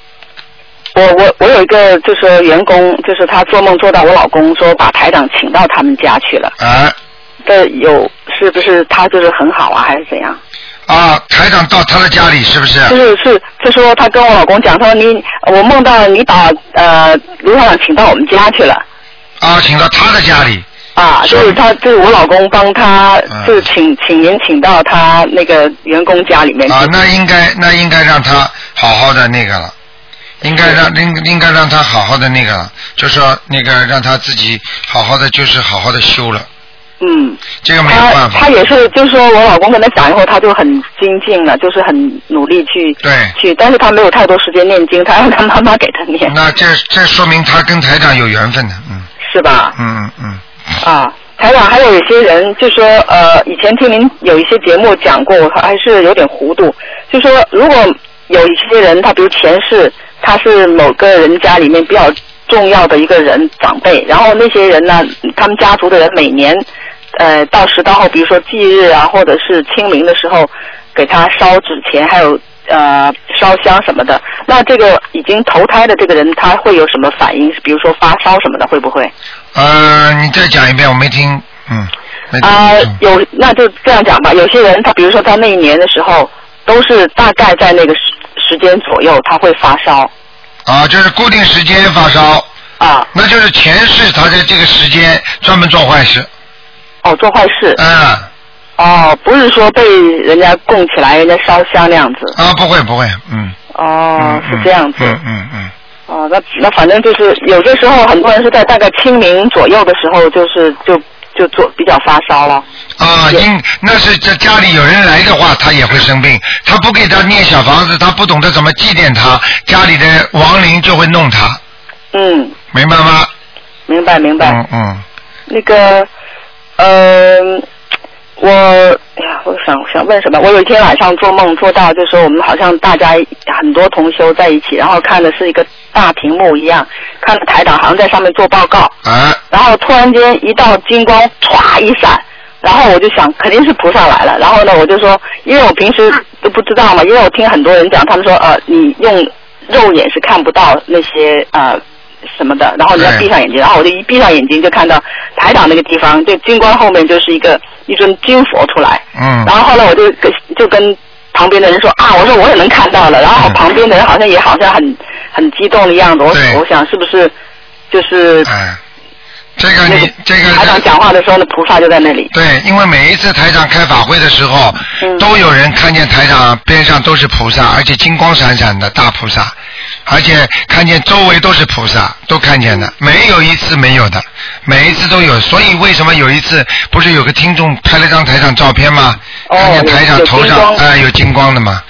我我我有一个就是说员工，就是他做梦做到我老公说把台长请到他们家去了，啊这有是不是他就是很好啊，还是怎样？啊，台长到他的家里是不是？就是是，就说他跟我老公讲，他说你我梦到你把呃卢台长请到我们家去了啊，请到他的家里。啊，就是他就是我老公帮他嗯就是请请您请到他那个员工家里面去。啊，那应该那应该让他好好的那个了，应该让应应该让他好好的那个了，就说那个让他自己好好的就是好好的修了，嗯，这个没有他办法。他。也是，就是说我老公跟他讲以后，他就很精进了，就是很努力去对。去，但是他没有太多时间念经，他 让他妈妈给他念，那这这说明他跟台长有缘分的，嗯。是吧？嗯嗯嗯。啊，台长，还有一些人就说，呃，以前听您有一些节目讲过，我还是有点糊涂。就说如果有一些人，他比如前世他是某个人家里面比较重要的一个人长辈，然后那些人呢，他们家族的人每年，呃，到时到后，比如说忌日啊，或者是清明的时候，给他烧纸钱，还有。呃，烧香什么的，那这个已经投胎的这个人，他会有什么反应？比如说发烧什么的，会不会？呃，你再讲一遍，我没听，嗯。啊、嗯有那就这样讲吧。有些人他比如说他那一年的时候，都是大概在那个时时间左右，他会发烧啊，就是固定时间发烧，啊。那就是前世他在这个时间专门做坏事，哦，做坏事。嗯，哦，不是说被人家供起来，人家烧香那样子。啊，不会不会，嗯。哦，嗯是这样子。嗯嗯嗯。哦，那那反正就是有的时候很多人是在大概清明左右的时候，就是就就做比较发烧了。啊，因那是这家里有人来的话，他也会生病。他不给他念小房子，他不懂得怎么祭奠他，家里的亡灵就会弄他，嗯，明白吗？明白明白。嗯嗯。那个，呃，我，哎呀，我想想问什么？我有一天晚上做梦做到，就说我们好像大家很多同修在一起，然后看的是一个大屏幕一样，看着台长好像在上面做报告，啊然后突然间一道金光歘一闪，然后我就想肯定是菩萨来了，然后呢我就说，因为我平时都不知道嘛，因为我听很多人讲，他们说呃你用肉眼是看不到那些呃什么的，然后你要闭上眼睛，然后我就一闭上眼睛就看到台长那个地方，就金光后面就是一个一尊金佛出来，嗯。然后后来我就跟就跟旁边的人说啊，我说我也能看到了，然后嗯。旁边的人好像也好像很很激动的样子，我对。我想是不是就是哎，这个你这个台长讲话的时候呢，菩萨就在那里。对，因为每一次台长开法会的时候，嗯。都有人看见台长边上都是菩萨，而且金光闪闪的大菩萨，而且看见周围都是菩萨，都看见的，没有一次没有的，每一次都有。所以为什么有一次不是有个听众拍了张台长照片吗？哦看见台长头上金光哎、有金光的嘛，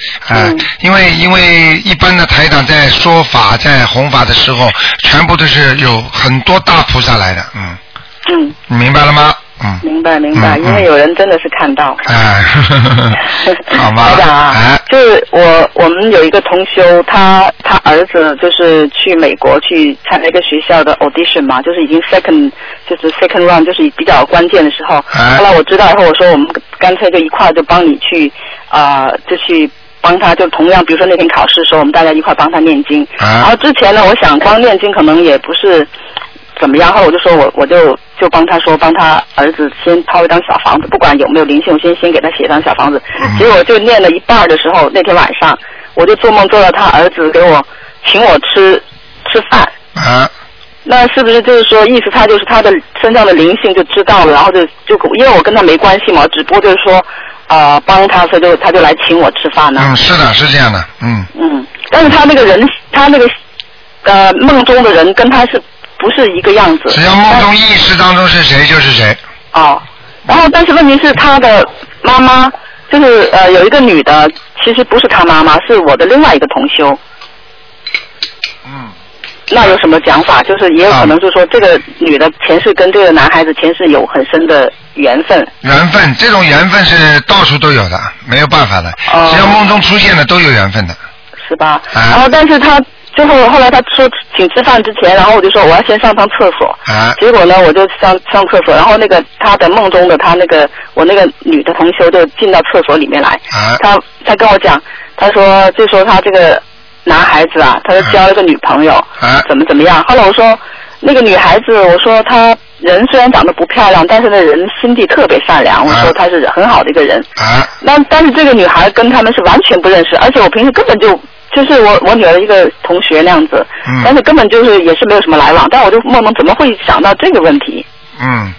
因为因为一般的台长在说法在弘法的时候，全部都是有很多大菩萨来的，嗯，嗯，你明白了吗？嗯。明白明白，因为有人真的是看到。哎，好吧，台长啊，哎，就是我我们有一个同修，他他儿子就是去美国去参加一个学校的 audition 嘛，就是已经 second 就是 second round 就是比较关键的时候。哎后来我知道以后，我说我们干脆就一块儿就帮你去啊、呃就去。帮他就同样，比如说那天考试的时候，我们大家一块儿帮他念经。啊然后之前呢，我想光念经可能也不是怎么样，后来我就说我我就就帮他说，帮他儿子先掏一张小房子，不管有没有灵性，我先先给他写张小房子。嗯结果就念了一半的时候，那天晚上我就做梦做到他儿子给我请我吃吃饭。啊，那是不是就是说，意思他就是他的身上的灵性就知道了，然后就就因为我跟他没关系嘛，只不过就是说，呃帮他，所以就他就来请我吃饭呢。嗯，是的，是这样的，嗯，嗯，但是他那个人，他那个呃梦中的人跟他是不是一个样子？只要梦中意识当中是谁就是谁。哦，然后但是问题是他的妈妈就是呃有一个女的，其实不是他妈妈，是我的另外一个同修。嗯。那有什么讲法？就是也有可能就是说，这个女的前世跟这个男孩子前世有很深的缘分。缘分，这种缘分是到处都有的，没有办法的。哦只要梦中出现的都有缘分的。是吧？啊然后但是他最后后来他说请吃饭之前，然后我就说我要先上趟厕所。啊。结果呢，我就上上厕所，然后那个他的梦中的他那个我那个女的同修就进到厕所里面来。啊。他他跟我讲，他说就说他这个男孩子啊，他就交了个女朋友，啊。怎么怎么样。后来我说那个女孩子，我说她人虽然长得不漂亮，但是那人心地特别善良，我说她是很好的一个人。啊。那但是这个女孩跟他们是完全不认识，而且我平时根本就就是我我女儿一个同学那样子，嗯但是根本就是也是没有什么来往，但我就梦梦怎么会想到这个问题？嗯，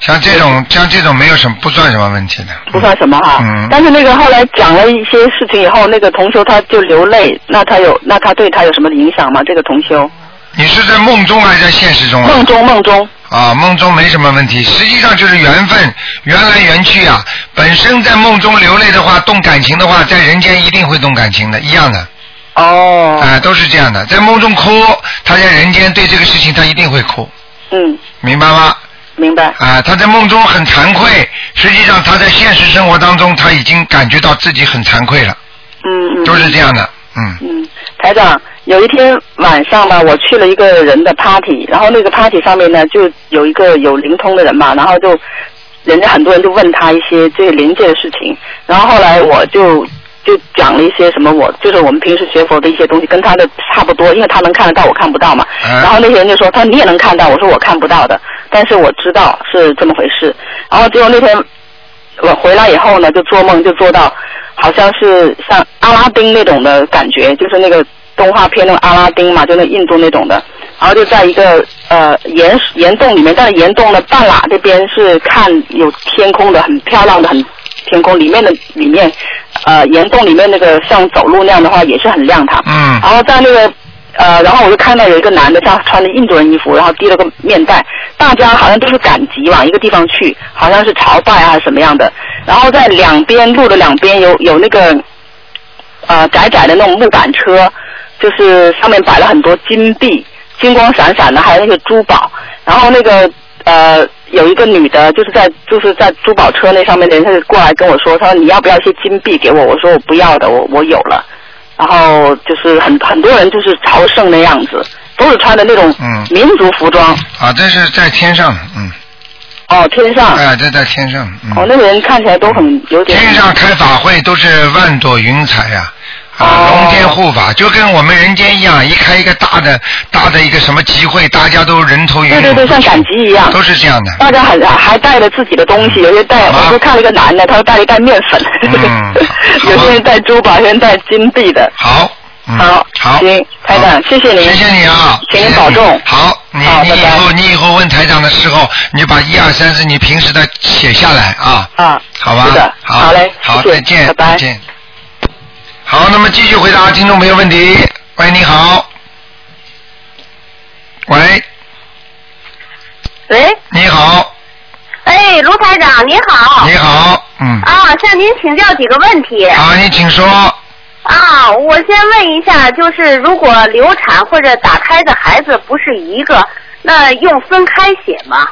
像这种像这种没有什么不算什么问题的。不算什么哈。嗯但是那个后来讲了一些事情以后，那个同修他就流泪，那他有那他对他有什么影响吗？这个同修？你是在梦中还是在现实中啊？梦中梦中。啊，梦中没什么问题，实际上就是缘分，缘来缘去啊。本身在梦中流泪的话，动感情的话，在人间一定会动感情的，一样的。哦。啊、都是这样的，在梦中哭，他在人间对这个事情他一定会哭，嗯，明白吗？明白。啊、他在梦中很惭愧，实际上他在现实生活当中他已经感觉到自己很惭愧了，嗯嗯。都是这样的，嗯。嗯，台长，有一天晚上吧，我去了一个人的 party，然后那个 party 上面呢，就有一个有灵通的人嘛，然后就人家很多人就问他一些这个灵界的事情，然后后来我就就讲了一些什么我就是我们平时学佛的一些东西，跟他的差不多，因为他能看得到，我看不到嘛。嗯然后那些人就说他你也能看到，我说我看不到的，但是我知道是这么回事。然后结果那天我回来以后呢，就做梦就做到好像是像阿拉丁那种的感觉，就是那个动画片那个阿拉丁嘛，就那印度那种的。然后就在一个呃岩岩洞里面，但是岩洞的半拉这边是看有天空的，很漂亮的很天空，里面的里面呃岩洞里面那个像走路那样的话也是很亮堂。嗯。然后在那个呃，然后我就看到有一个男的，他穿着印度人衣服，然后提了个面袋，大家好像都是赶集往一个地方去，好像是朝拜啊还是什么样的。然后在两边路的两边有有那个呃窄窄的那种木板车，就是上面摆了很多金币，金光闪闪的，还有那个珠宝。然后那个呃有一个女的，就是在就是在珠宝车那上面的人，她就过来跟我说，她说你要不要一些金币给我？我说我不要的，我我有了。然后就是很很多人就是朝圣的样子，都是穿的那种嗯民族服装。啊，这是在天上，嗯。哦，天上。哎，这在天上，嗯。哦，那个人看起来都很有点。天上开法会都是万朵云彩呀、啊，龙天护法，就跟我们人间一样，一开一个大的大的一个什么集会，大家都人头涌涌。对对对，像赶集一样。都是这样的。大家还还带着自己的东西，有些带，我就看了一个男的，他说带了一袋面粉，有些人带珠宝，有些人带金币的。好。好，好，行，台长，谢谢您，谢谢你啊，请您保重。好，你你以后你以后问台长的时候，你就把一二三四你平时的写下来啊。啊。好吧。是的好。好嘞好，再见。拜拜再见。好，那么继续回答听众朋友问题。喂，你好。喂，喂，你好，哎，卢台长你好。你好，嗯。啊，向您请教几个问题。好，你请说。啊，我先问一下，就是如果流产或者打胎的孩子不是一个，那用分开写吗？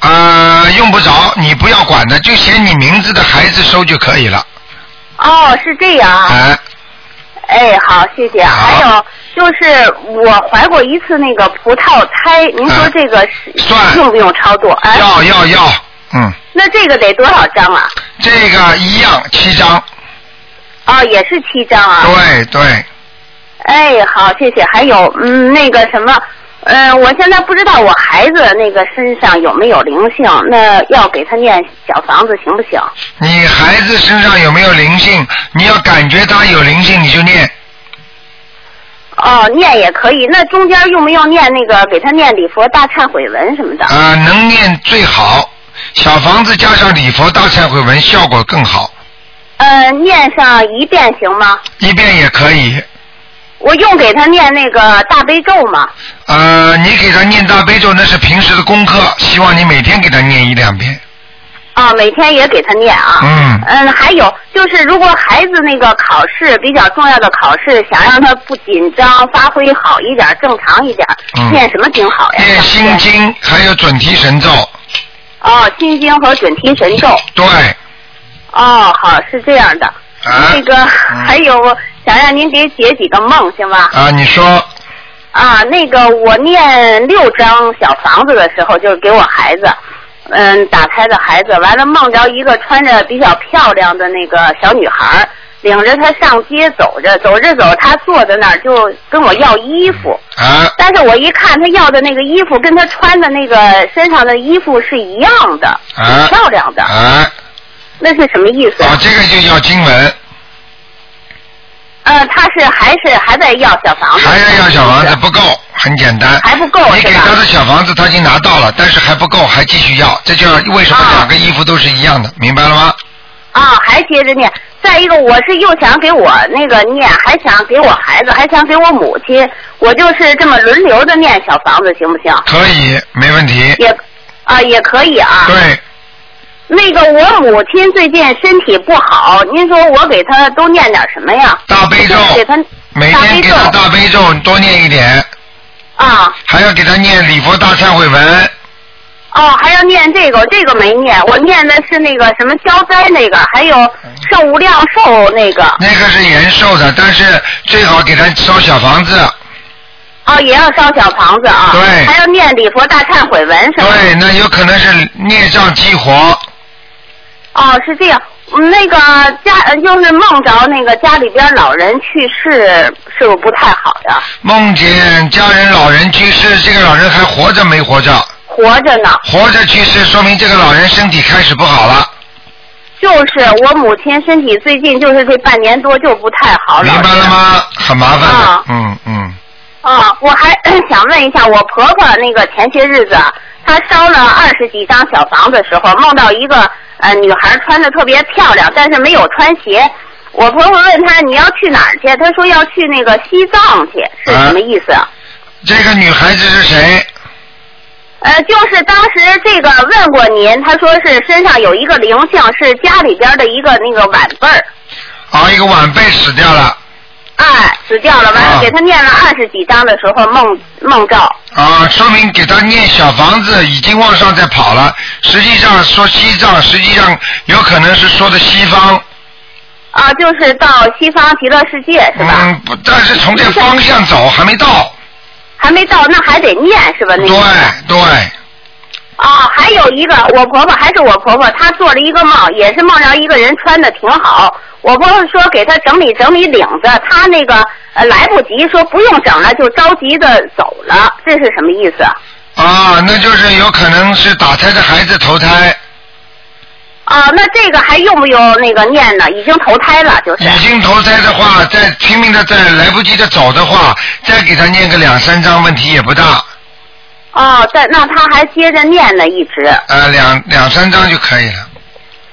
呃，用不着，你不要管的，就写你名字的孩子收就可以了。哦，是这样啊。哎。哎，好，谢谢。还有就是我怀过一次那个葡萄胎，您说这个是、用不用超度？哎。要要要，嗯，那这个得多少张啊？这个一样七张。哦，也是七张啊。对对，哎，好，谢谢。还有，嗯，那个什么，嗯、我现在不知道我孩子那个身上有没有灵性，那要给他念小房子行不行？你孩子身上有没有灵性？你要感觉他有灵性，你就念。哦，念也可以。那中间用不用念那个给他念礼佛大忏悔文什么的？啊、能念最好。小房子加上礼佛大忏悔文，效果更好。呃，念上一遍行吗？一遍也可以。我用给他念那个大悲咒吗？呃，你给他念大悲咒那是平时的功课，希望你每天给他念一两遍。啊，每天也给他念啊。嗯嗯，还有就是，如果孩子那个考试比较重要的考试，想让他不紧张，发挥好一点，正常一点，嗯念什么经好呀？念心经，还有准提神咒。哦，心经和准提神咒。对。哦，好，是这样的。啊那个还有，想让您给解几个梦，行吧？啊，你说。啊，那个我念六张小房子的时候，就是给我孩子，嗯，打胎的孩子，完了梦着一个穿着比较漂亮的那个小女孩，领着她上街走着，走着走，她坐在那儿就跟我要衣服，啊但是我一看她要的那个衣服跟她穿的那个身上的衣服是一样的，啊挺漂亮的，啊那是什么意思？啊，这个就叫经文，呃，他是还是还在要小房子？还要要小房子不够，很简单。还不够你给是吧他的小房子他已经拿到了，但是还不够，还继续要，这就是为什么两个衣服都是一样的，明白了吗？啊，还接着念。再一个，我是又想给我那个念，还想给我孩子，还想给我母亲，我就是这么轮流的念小房子，行不行？可以，没问题。也啊，也可以啊。对。那个我母亲最近身体不好，您说我给她都念点什么呀？大悲咒给她每天给她大悲咒多念一点。啊。还要给她念礼佛大忏悔文。哦，还要念这个，这个没念，我念的是那个什么消灾那个，还有圣无量寿那个。那个是延寿的，但是最好给他烧小房子。哦，也要烧小房子啊。对还要念礼佛大忏悔文是吧？对，那有可能是孽障激活。哦，是这样。嗯那个家呃就是梦着那个家里边老人去世，是不是不太好呀？梦见家人老人去世，这个老人还活着没活着？活着呢。活着去世，说明这个老人身体开始不好了，就是我母亲身体最近就是这半年多就不太好了。明白了吗？很麻烦的，啊嗯嗯。啊，我还 想问一下，我婆婆那个前些日子，她烧了二十几张小房子的时候，梦到一个呃女孩穿的特别漂亮，但是没有穿鞋。我婆婆问她你要去哪儿去？她说要去那个西藏去，是什么意思？啊这个女孩子是谁？呃，就是当时这个问过您，她说是身上有一个灵性，是家里边的一个那个晚辈儿，啊，一个晚辈死掉了。哎，死掉了，完了、啊给他念了二十几张的时候梦梦照。啊，说明给他念小房子已经往上在跑了。实际上说西藏，实际上有可能是说的西方。啊，就是到西方极乐世界是吧？嗯，不，但是从这方向走还没到。还没到，那还得念是吧？那。对对。哦，还有一个，我婆婆还是我婆婆，她做了一个梦，也是梦着一个人穿的挺好。我不是说给他整理整理领子，他那个呃来不及，说不用整了，就着急的走了，这是什么意思？啊，那就是有可能是打胎的孩子投胎，啊，那这个还用不用那个念呢？已经投胎了，就是。已经投胎的话，再拼命的再来不及的走的话，再给他念个两三章，问题也不大，哦，在那他还接着念呢，一直。呃，两两三章就可以了，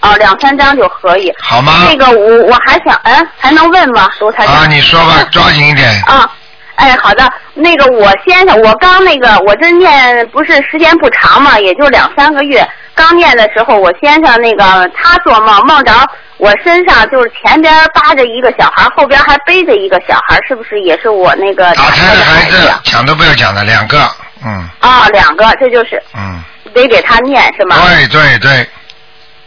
哦，两三张就可以。好吗？那个我我还想，哎，还能问吗，卢台长？啊，你说吧，抓紧一点。啊，哎，好的。那个我先生，我刚那个我这念不是时间不长嘛，也就两三个月。刚念的时候，我先生那个他做梦梦着我身上就是前边扒着一个小孩，后边还背着一个小孩，是不是也是我那个打胎的孩子，讲都不要讲的，两个，嗯啊？两个，这就是嗯，得给他念是吗？对对对，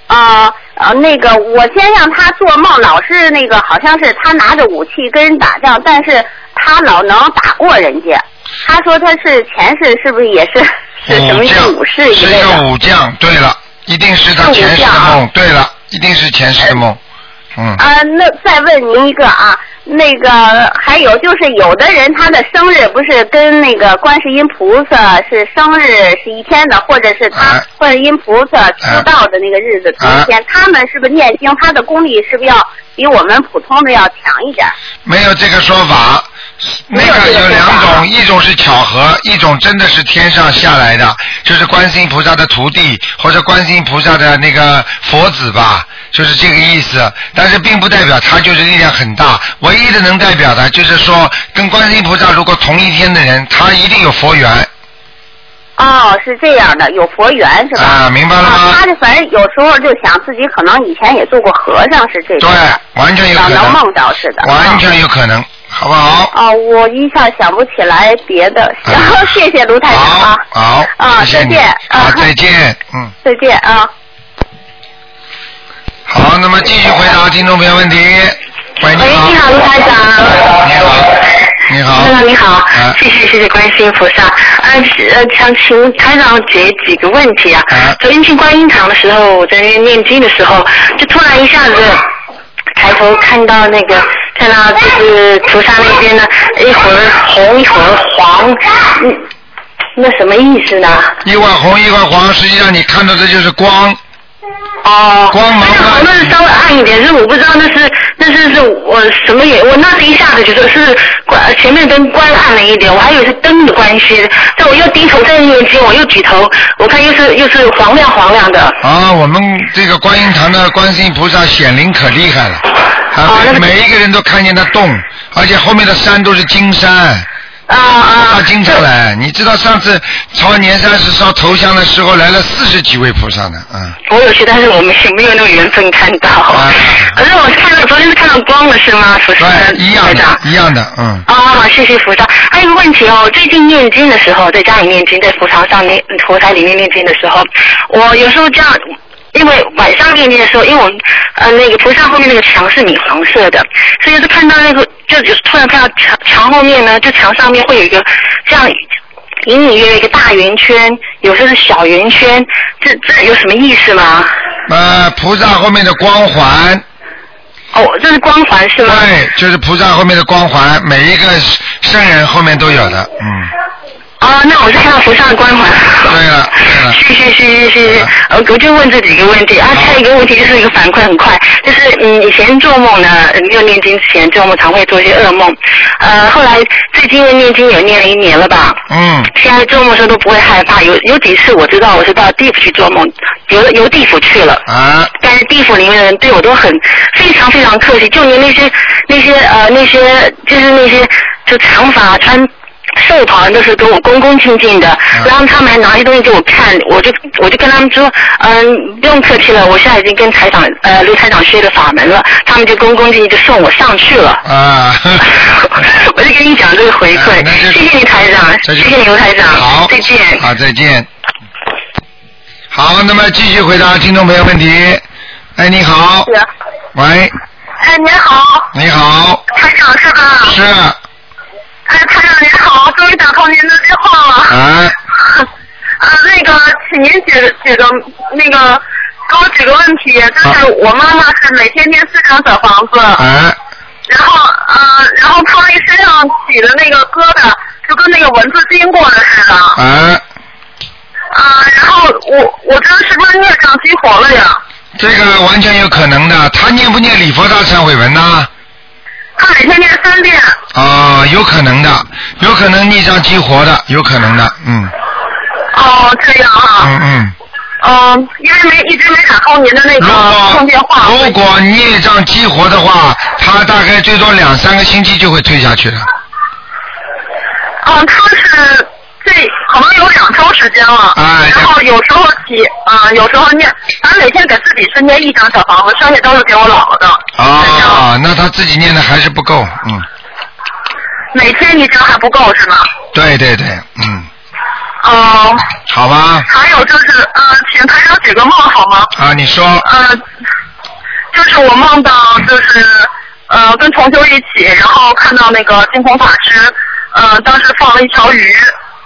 啊啊，那个我先让他做梦，老是那个好像是他拿着武器跟人打仗，但是他老能打过人家。他说他是前世是不是也是 是什么一个武士一是一个类？武将，对了，一定是他前世的梦，对了，一定是前世的梦，嗯，啊，那再问您一个啊，那个还有就是有的人他的生日不是跟那个观世音菩萨是生日是一天的，或者是他观世音菩萨出道的那个日子同一天，他们是不是念经他的功力是不是要比我们普通的要强一点？没有这个说法。那个有两种，一种是巧合，一种真的是天上下来的，就是观世音菩萨的徒弟或者观世音菩萨的那个佛子吧，就是这个意思。但是并不代表他就是力量很大，唯一的能代表的就是说，跟观世音菩萨如果同一天的人，他一定有佛缘。哦，是这样的，有佛缘是吧？啊，明白了吗？他就反正有时候就想自己可能以前也做过和尚，是这种。对，完全有可能。能梦到似的。完全有可能。好不好？啊，我一下想不起来别的。然 后谢谢卢台长啊。好。啊，再见。啊，再见。嗯。再见啊。好，那么继续回答听众朋友问题。喂，你好，卢台长。你好。你好。台长你好。谢谢谢谢观世音菩萨。呃呃，想请台长解几个问题啊。昨天去观音堂的时候，我在那念经的时候，就突然一下子。抬头看到那个，看到就是菩萨那边呢，一会儿红一会儿黄，嗯，那什么意思呢？一碗红一碗黄，实际上你看到的就是光。哦，光芒。那是稍微暗一点，是我不知道那是那是是我什么原我那是一下子觉得是关前面灯关暗了一点，我还以为是灯的关系。但我又低头在念经，我又举头，我看又是又是黄亮黄亮的。啊，我们这个观音堂的观世音菩萨显灵可厉害了，啊，每一个人都看见他动，而且后面的山都是金山。啊啊！他经常来，你知道上次朝年三十烧头香的时候来了四十几位菩萨呢，嗯。我有去，但是我们没有那个缘分看到。啊。可是我看到昨天是看到光了，是吗？菩萨。对，一样的，一样的，嗯。啊，谢谢菩萨。还有一个问题哦，最近念经的时候，在家里念经，在佛堂上念佛台里面念经的时候，我有时候这样。因为晚上念经的时候，因为我们呃那个菩萨后面那个墙是米黄色的，所以是看到那个就就突然看到墙墙后面呢，就墙上面会有一个这样隐隐约约一个大圆圈，有时候是小圆圈，这这有什么意思吗？呃，菩萨后面的光环。哦，这是光环是吗？对，就是菩萨后面的光环，每一个圣人后面都有的，嗯。啊，那我是看到菩萨的光环。对了，谢谢谢谢谢谢。呃，我就问这几个问题啊，还有一个问题就是一个反馈很快，就是嗯，以前做梦呢，没有念经之前做梦常会做一些噩梦，呃，后来最近念经也念了一年了吧。嗯。现在做梦时候都不会害怕，有有几次我知道我是到地府去做梦，游游地府去了。啊。但是地府里面的人对我都很非常非常客气，就连那些那些呃那些就是那些就长发穿。寿团都是跟我恭恭敬敬的，然后他们还拿些东西给我看，我就我就跟他们说，嗯，不用客气了，我现在已经跟台长呃刘台长学了法门了，他们就恭恭敬敬就送我上去了。啊，我就跟你讲这个回馈，谢谢你台长，谢谢你刘台长，好，再见。好，再见。好，那么继续回答听众朋友问题。哎，你好。喂。哎，你好。你好。台长是吧？是。哎，台长您好，终于打通您的电话了。啊。啊，那个，请您解解个那个，给我几个问题。就是我妈妈是每天念四张小房子。啊。然后，呃，然后她那身上起的那个疙瘩，就跟那个蚊子叮过的似的。啊。啊，然后我我这是不是孽障激活了呀？这个完全有可能的，他念不念礼佛大忏悔文呢？他每天念三遍。啊，有可能的，有可能逆障激活的，有可能的，嗯。哦，这样啊。嗯嗯。嗯，因为没一直没打通您的那个通电话。如果孽障激活的话，他大概最多两三个星期就会退下去的。嗯，他是。这可能有两周时间了，哎然后有时候起，啊，有时候念，反正每天给自己是念一张小房子，剩下都是给我姥姥的。啊，那他自己念的还是不够，嗯。每天一张还不够是吗？对对对，嗯。哦。好吧。还有就是，呃，请台长解个梦好吗？啊，你说。呃，就是我梦到就是呃跟同修一起，然后看到那个净空法师，呃，当时放了一条鱼。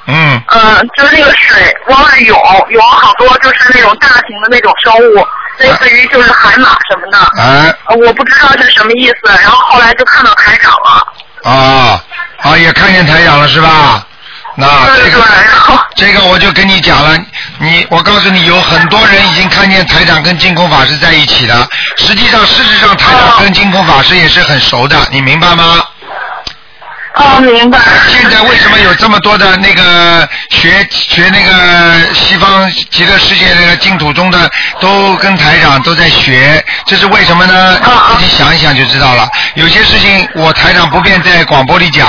嗯，呃，就是那个水往外涌，涌好多就是那种大型的那种生物，类似于就是海马什么的。哎。呃我不知道是什么意思，然后后来就看到台长了。啊啊，也看见台长了是吧？那这个这个我就跟你讲了，你我告诉你，有很多人已经看见台长跟净空法师在一起了。实际上，事实上，台长跟净空法师也是很熟的，你明白吗？哦，明白。现在为什么有这么多的那个学学那个西方极乐世界那个净土中的，都跟台长都在学，这是为什么呢？自己想一想就知道了。有些事情我台长不便在广播里讲。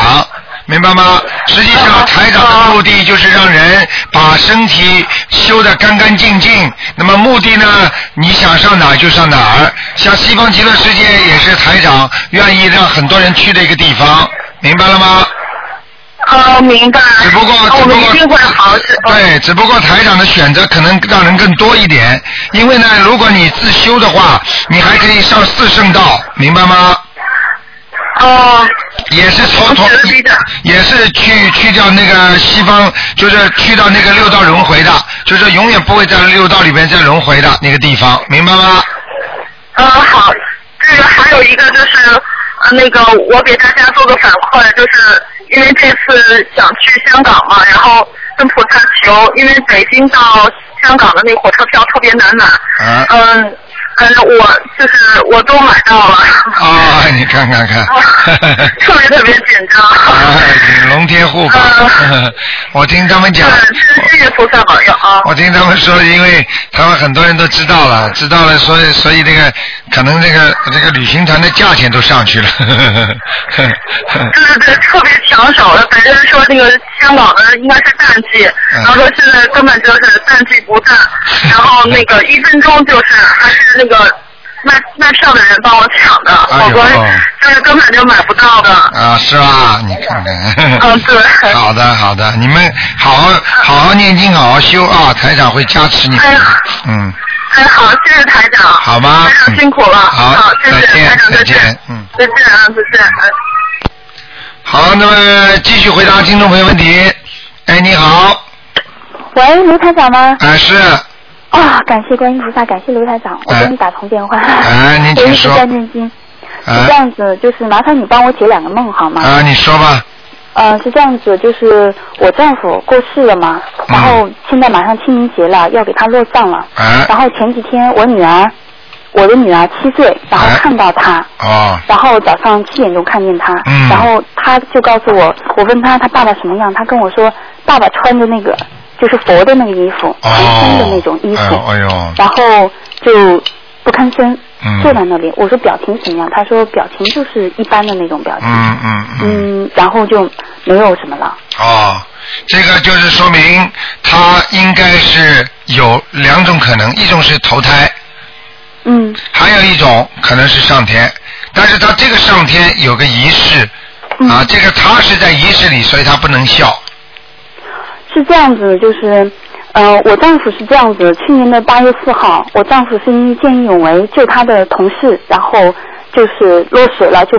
明白吗？实际上，台长的目的就是让人把身体修得干干净净。那么目的呢？你想上哪儿就上哪儿。像西方极乐世界也是台长愿意让很多人去的一个地方，明白了吗？哦，明白。只不过，只不过，对，只不过台长的选择可能让人更多一点。因为呢，如果你自修的话，你还可以上四圣道，明白吗？哦。也是从从，也是去去掉那个西方，就是去到那个六道轮回的，就是永远不会在六道里边再轮回的那个地方，明白吗？嗯，好。这个还有一个就是，呃那个我给大家做个反馈，就是因为这次想去香港嘛，然后跟菩萨求，因为北京到香港的那火车票特别难买。嗯。嗯。嗯，我就是我都买到了。啊，你看看看。特别特别紧张。哎，龙天护法。我听他们讲。谢谢菩萨保佑啊。我听他们说，因为他们很多人都知道了，知道了，所以所以这个可能这个这个旅行团的价钱都上去了。对对对，特别抢手的。反正说那个香港的应该是淡季，然后说现在根本就是淡季不淡，然后那个一分钟就是还是那个卖卖票的人帮我抢的，否则就是根本就买不到的。啊，是吧？你看看。嗯，对。好的，好的，你们好好好好念经，好好修啊！台长会加持你们。嗯。哎，好，谢谢台长。好吗？台长辛苦了。好，谢谢台长，再见。嗯。再见啊，再见。好，那么继续回答听众朋友问题。哎，你好。喂，卢台长吗？啊，是。啊，感谢观音菩萨，感谢卢台长，我给你打通电话。哎，您 请说。我一念经。是这样子，就是麻烦你帮我解两个梦好吗？啊，你说吧。呃，是这样子，就是我丈夫过世了嘛，然后现在马上清明节了，要给他落葬了。啊。然后前几天我女儿，我的女儿七岁，然后看到他。哦。然后早上七点钟看见他。嗯。然后他就告诉我，我问他他爸爸什么样，他跟我说爸爸穿着那个就是佛的那个衣服，长身的那种衣服。哎呦。然后就不吭声，嗯坐在那里。我说表情怎么样？他说表情就是一般的那种表情。嗯嗯嗯。嗯，然后就没有什么了。哦，这个就是说明他应该是有两种可能，一种是投胎，嗯，还有一种可能是上天。但是他这个上天有个仪式，嗯啊，这个他是在仪式里，所以他不能笑。是这样子，就是，呃，我丈夫是这样子，去年的八月四号，我丈夫是因为见义勇为救他的同事，然后就是落水了，就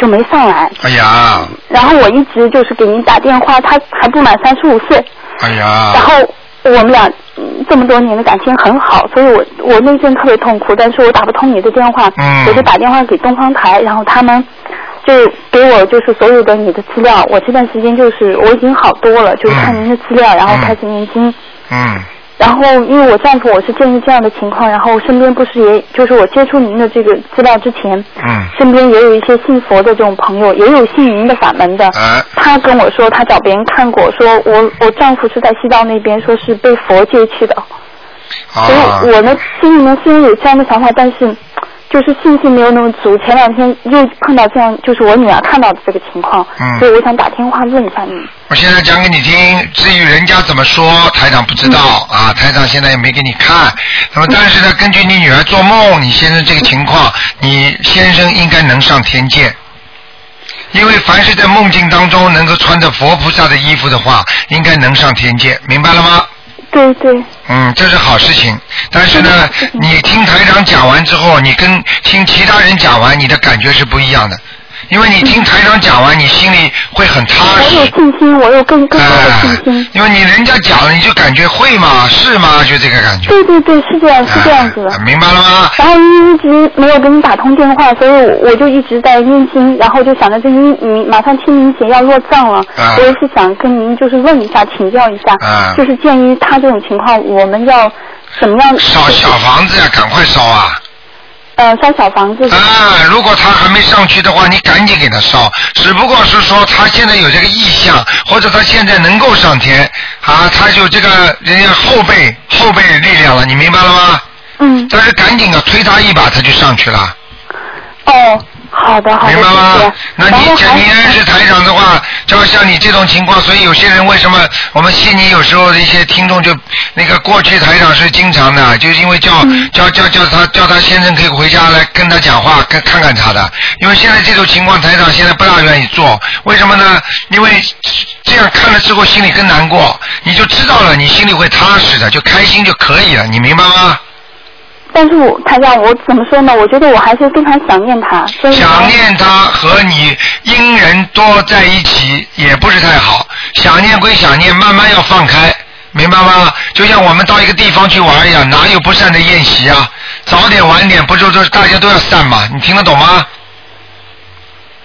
就没上来。哎呀，然后我一直就是给您打电话，他还不满三十五岁，哎呀。然后我们俩嗯这么多年的感情很好，所以我我那阵特别痛苦，但是我打不通你的电话，嗯。我就打电话给东方台，然后他们就给我就是所有的你的资料，我这段时间就是我已经好多了，就是看您的资料，然后开始念经。嗯然后，因为我丈夫我是建议这样的情况，然后身边不是也就是我接触您的这个资料之前，嗯身边也有一些信佛的这种朋友，也有信您的法门的。啊他跟我说，他找别人看过，说我我丈夫是在西藏那边，说是被佛接去的。啊所以我呢心里面虽然有这样的想法，但是就是信心没有那么足。前两天又碰到这样，就是我女儿看到的这个情况，嗯所以我想打电话问一下你。我现在讲给你听，至于人家怎么说，台长不知道、啊，台长现在也没给你看。那么，但是呢，根据你女儿做梦，你先生这个情况，你先生应该能上天界。因为凡是在梦境当中能够穿着佛菩萨的衣服的话，应该能上天界，明白了吗？对对。嗯，这是好事情。但是呢，你听台长讲完之后，你跟听其他人讲完，你的感觉是不一样的。因为你听台长讲完，你心里会很踏实我有。信心，我有更更多的信心。因为你人家讲了，你就感觉会吗？是吗？就这个感觉。对对对，是这样，是这样子的。明白了吗？然后一直没有给你打通电话，所以我就一直在念经，然后就想着这您您马上清明节要落葬了，啊我也是想跟您就是问一下，请教一下，啊就是鉴于他这种情况，我们要怎么样？烧小房子呀，赶快烧啊！呃，烧小房子。啊，如果他还没上去的话，你赶紧给他烧。只不过是说他现在有这个意向，或者他现在能够上天啊，他有这个人家后背后背力量了，你明白了吗？嗯。但是赶紧啊，推他一把，他就上去了。哦，好的好的，明白吗。那你这你认识台长的话，就要像你这种情况，所以有些人为什么我们悉尼有时候的一些听众就那个过去台长是经常的，就是因为叫、叫叫叫他叫他先生可以回家来跟他讲话，跟看看他的。因为现在这种情况，台长现在不大愿意做，为什么呢？因为这样看了之后心里更难过，你就知道了，你心里会踏实的，就开心就可以了，你明白吗？但是我他让，我怎么说呢？我觉得我还是非常想念他，所以想念他和你因人多在一起也不是太好，想念归想念，慢慢要放开，明白吗？就像我们到一个地方去玩一样，哪有不散的宴席啊？早点晚点，不就是大家都要散嘛？你听得懂吗？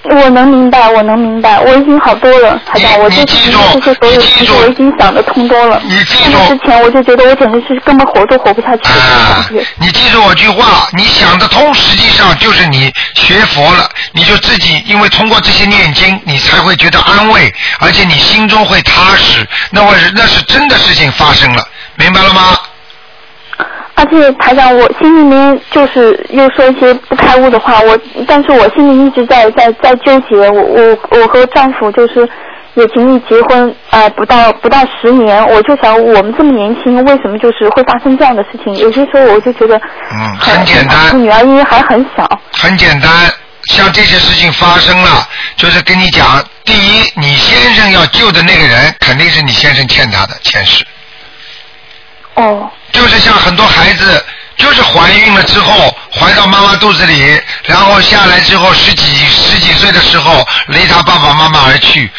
我能明白，我能明白，我已经好多了，台长，我这些这些所有事情我已经想得通多了。你记住。之前我就觉得我简直是根本活都活不下去。你记住我句话，你想得通，实际上就是你学佛了，你就自己因为通过这些念经，你才会觉得安慰，而且你心中会踏实，那么是那是真的事情发生了，明白了吗？而且台长，我心里面就是又说一些不开悟的话，我但是我心里一直在在在纠结。我我我和丈夫就是也仅仅结婚呃不到不到十年，我就想我们这么年轻，为什么就是会发生这样的事情？有些时候我就觉得嗯，很简单，女儿因为还很小，很简单，像这些事情发生了，就是跟你讲，第一，你先生要救的那个人，肯定是你先生欠他的前世。哦。就是像很多孩子，就是怀孕了之后，怀到妈妈肚子里，然后下来之后十几十几岁的时候，离他爸爸妈妈而去。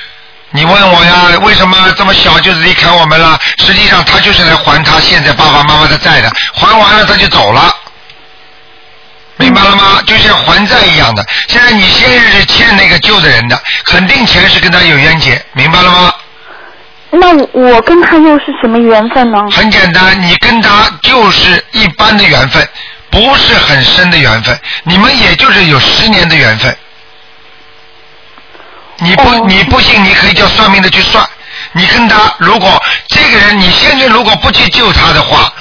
你问我呀，为什么这么小就离开我们了？实际上他就是来还他现在爸爸妈妈的债的，还完了他就走了。明白了吗？就像还债一样的。现在你先生是欠那个旧的人的，肯定前世跟他有冤结，明白了吗？那我跟他又是什么缘分呢？很简单，你跟他就是一般的缘分，不是很深的缘分，你们也就是有十年的缘分。你不、你不信，你可以叫算命的去算。你跟他，如果这个人你现在如果不去救他的话，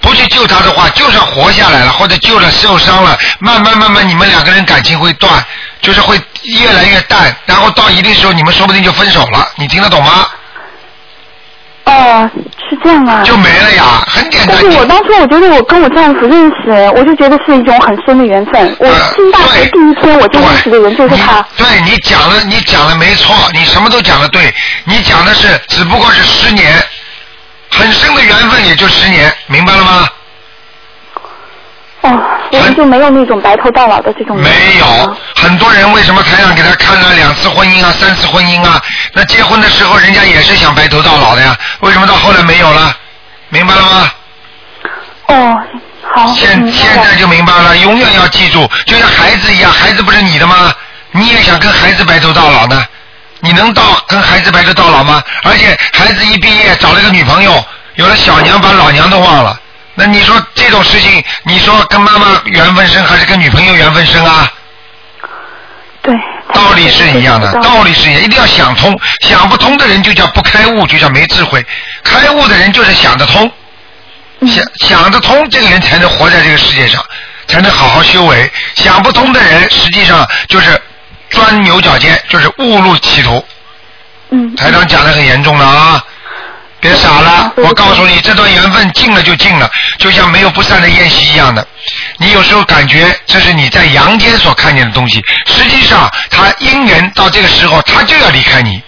不去救他的话，就算活下来了，或者救了受伤了，慢慢慢慢你们两个人感情会断，就是会越来越淡，然后到一定时候你们说不定就分手了。你听得懂吗？哦，是这样啊。就没了呀，很简单。但是我当初我觉得我跟我丈夫认识，我就觉得是一种很深的缘分。我进大学第一天我就认识的人就是他。对你讲的，你讲的没错，你什么都讲的对，你讲的是只不过是十年，很深的缘分也就十年，明白了吗？哦，我们就没有那种白头到老的这种。没有，很多人为什么台长给他看了两次婚姻啊、三次婚姻啊？那结婚的时候人家也是想白头到老的呀，为什么到后来没有了？明白了吗？哦，好。现现在就明白了，永远要记住，就像孩子一样，孩子不是你的吗？你也想跟孩子白头到老呢？你能到跟孩子白头到老吗？而且孩子一毕业找了个女朋友，有了小娘把老娘都忘了。那你说这种事情，你说跟妈妈缘分深还是跟女朋友缘分深啊？对。道理是一样的，道理是一样，一定要想通。想不通的人就叫不开悟，就叫没智慧。开悟的人就是想得通，想想得通，这个人才能活在这个世界上，才能好好修为。想不通的人，实际上就是钻牛角尖，就是误入歧途。嗯。台长讲的很严重了啊！别傻了，我告诉你，这段缘分尽了就尽了，就像没有不散的宴席一样的。你有时候感觉这是你在阳间所看见的东西，实际上他因缘到这个时候，他就要离开你。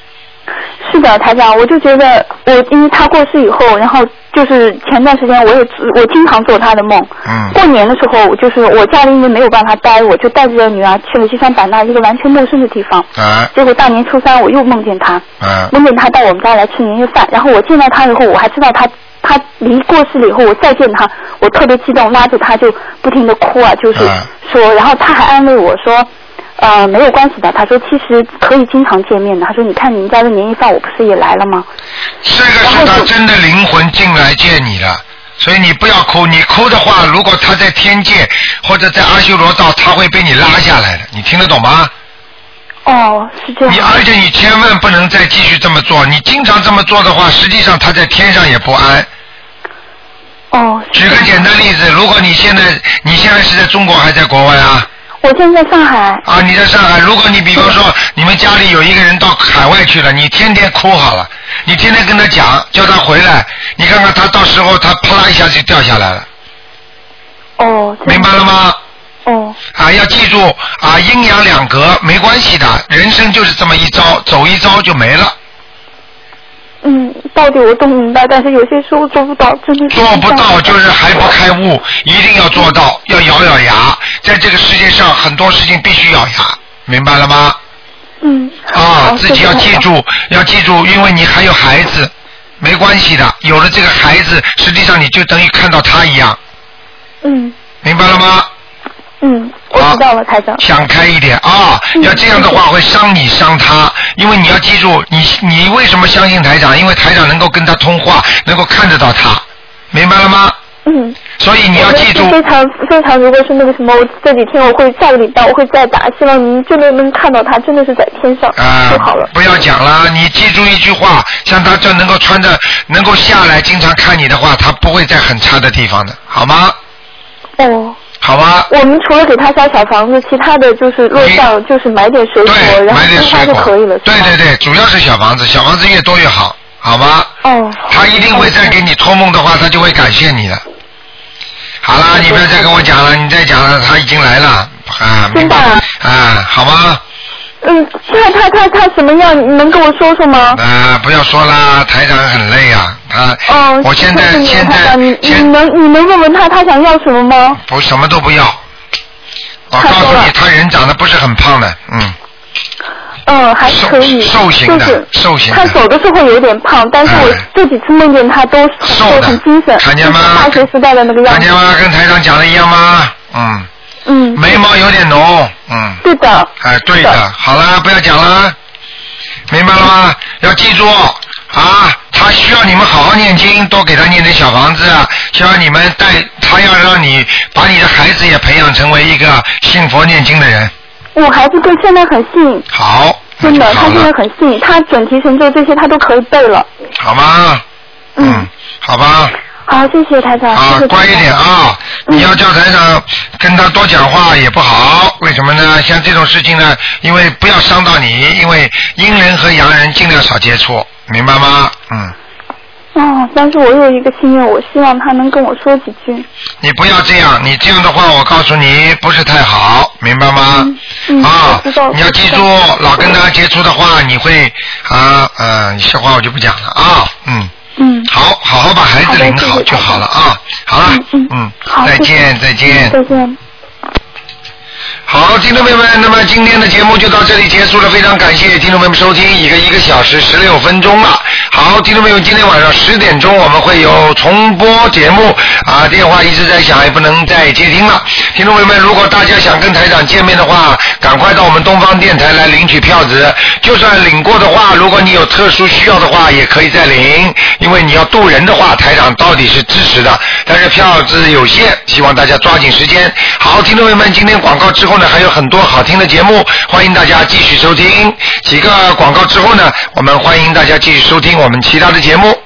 是的，台长，我就觉得我因为他过世以后，然后就是前段时间我也我经常做他的梦。嗯。过年的时候，就是我家里因为没有办法待，我就带着女儿去了西双版纳一个完全陌生的地方。啊。结果大年初三我又梦见他，啊。梦见他到我们家来吃年夜饭，然后我见到他以后，我还知道他他离过世了以后，我再见他，我特别激动，拉着他就不停的哭啊，就是说，然后他还安慰我说。呃，没有关系的。他说其实可以经常见面的。他说你看你们家的年夜饭，我不是也来了吗？这个是他真的灵魂进来见你了，所以你不要哭。你哭的话，如果他在天界或者在阿修罗道，他会被你拉下来的。你听得懂吗？哦，是这样。你而且你千万不能再继续这么做。你经常这么做的话，实际上他在天上也不安。哦。举个简单例子，如果你现在你现在是在中国还是在国外啊？我现在在上海。啊，你在上海。如果你比方说你们家里有一个人到海外去了，你天天哭好了，你天天跟他讲，叫他回来，你看看他到时候他啪啦一下就掉下来了。哦。明白了吗？哦。啊，要记住啊，阴阳两隔没关系的，人生就是这么一招，走一招就没了。嗯，道理我都明白，但是有些时候做不到，真的是。做不到就是还不开悟，一定要做到，要咬咬牙，在这个世界上很多事情必须咬牙，明白了吗？嗯。啊，自己要记住，要记住，因为你还有孩子，没关系的，有了这个孩子，实际上你就等于看到他一样。嗯。明白了吗？嗯，我知道了，台长。想开一点啊！要这样的话会伤你伤他，因为你要记住，你你为什么相信台长？因为台长能够跟他通话，能够看得到他，明白了吗？嗯。所以你要记住。非常非常，如果是那个什么，我这几天我会下个礼拜我会再打，希望您真的能看到他，真的是在天上就好了。不要讲了，你记住一句话，像他这能够穿着能够下来经常看你的话，他不会在很差的地方的，好吗？哦。好吧。我们除了给他烧小房子，其他的就是路上就是买点水果，然后点水果就可以了。对对对，主要是小房子，小房子越多越好，好吗？哦。他一定会再给你托梦的话，他就会感谢你的。好了，你不要再跟我讲了，你再讲了，他已经来了啊。真的。啊，好吗？嗯，现在他他他什么样？你能跟我说说吗？啊，不要说啦，台长很累啊，他。哦。我现在现在你你能你能问问他他想要什么吗？不，什么都不要。我告诉你，他人长得不是很胖的，嗯。嗯，还可以。瘦型的，瘦型的。他走的时候有点胖，但是我这几次梦见他都瘦很精神，看见吗？大学时代的那个样子。看见吗？跟台长讲的一样吗？嗯。嗯。眉毛有点浓，嗯。对的。哎，对的。好了，不要讲了，明白了吗？要记住啊，他需要你们好好念经，多给他念点小房子，需要你们带他，要让你把你的孩子也培养成为一个信佛念经的人。我孩子对现在很信。好。真的，他现在很信，他准提神咒这些他都可以背了。好吗？嗯。好吧。好，谢谢台长。啊，乖一点啊！你要叫台长跟他多讲话也不好，为什么呢？像这种事情呢，因为不要伤到你，因为阴人和阳人尽量少接触，明白吗？嗯。哦，但是我有一个心愿，我希望他能跟我说几句。你不要这样，你这样的话，我告诉你不是太好，明白吗？嗯。啊。你要记住，老跟他接触的话，你会啊呃，笑话我就不讲了啊，嗯。嗯。好，好好把孩子领好就好了啊，好了，嗯，再见，再见。再见。好，听众朋友们，那么今天的节目就到这里结束了，非常感谢听众朋友们收听一个一个小时十六分钟了。好，听众朋友，今天晚上十点钟我们会有重播节目啊，电话一直在响，也不能再接听了。听众朋友们，如果大家想跟台长见面的话，赶快到我们东方电台来领取票子。就算领过的话，如果你有特殊需要的话，也可以再领，因为你要渡人的话，台长到底是支持的，但是票子有限，希望大家抓紧时间。好，听众朋友们，今天广告之后后呢，还有很多好听的节目，欢迎大家继续收听。几个广告之后呢，我们欢迎大家继续收听我们其他的节目。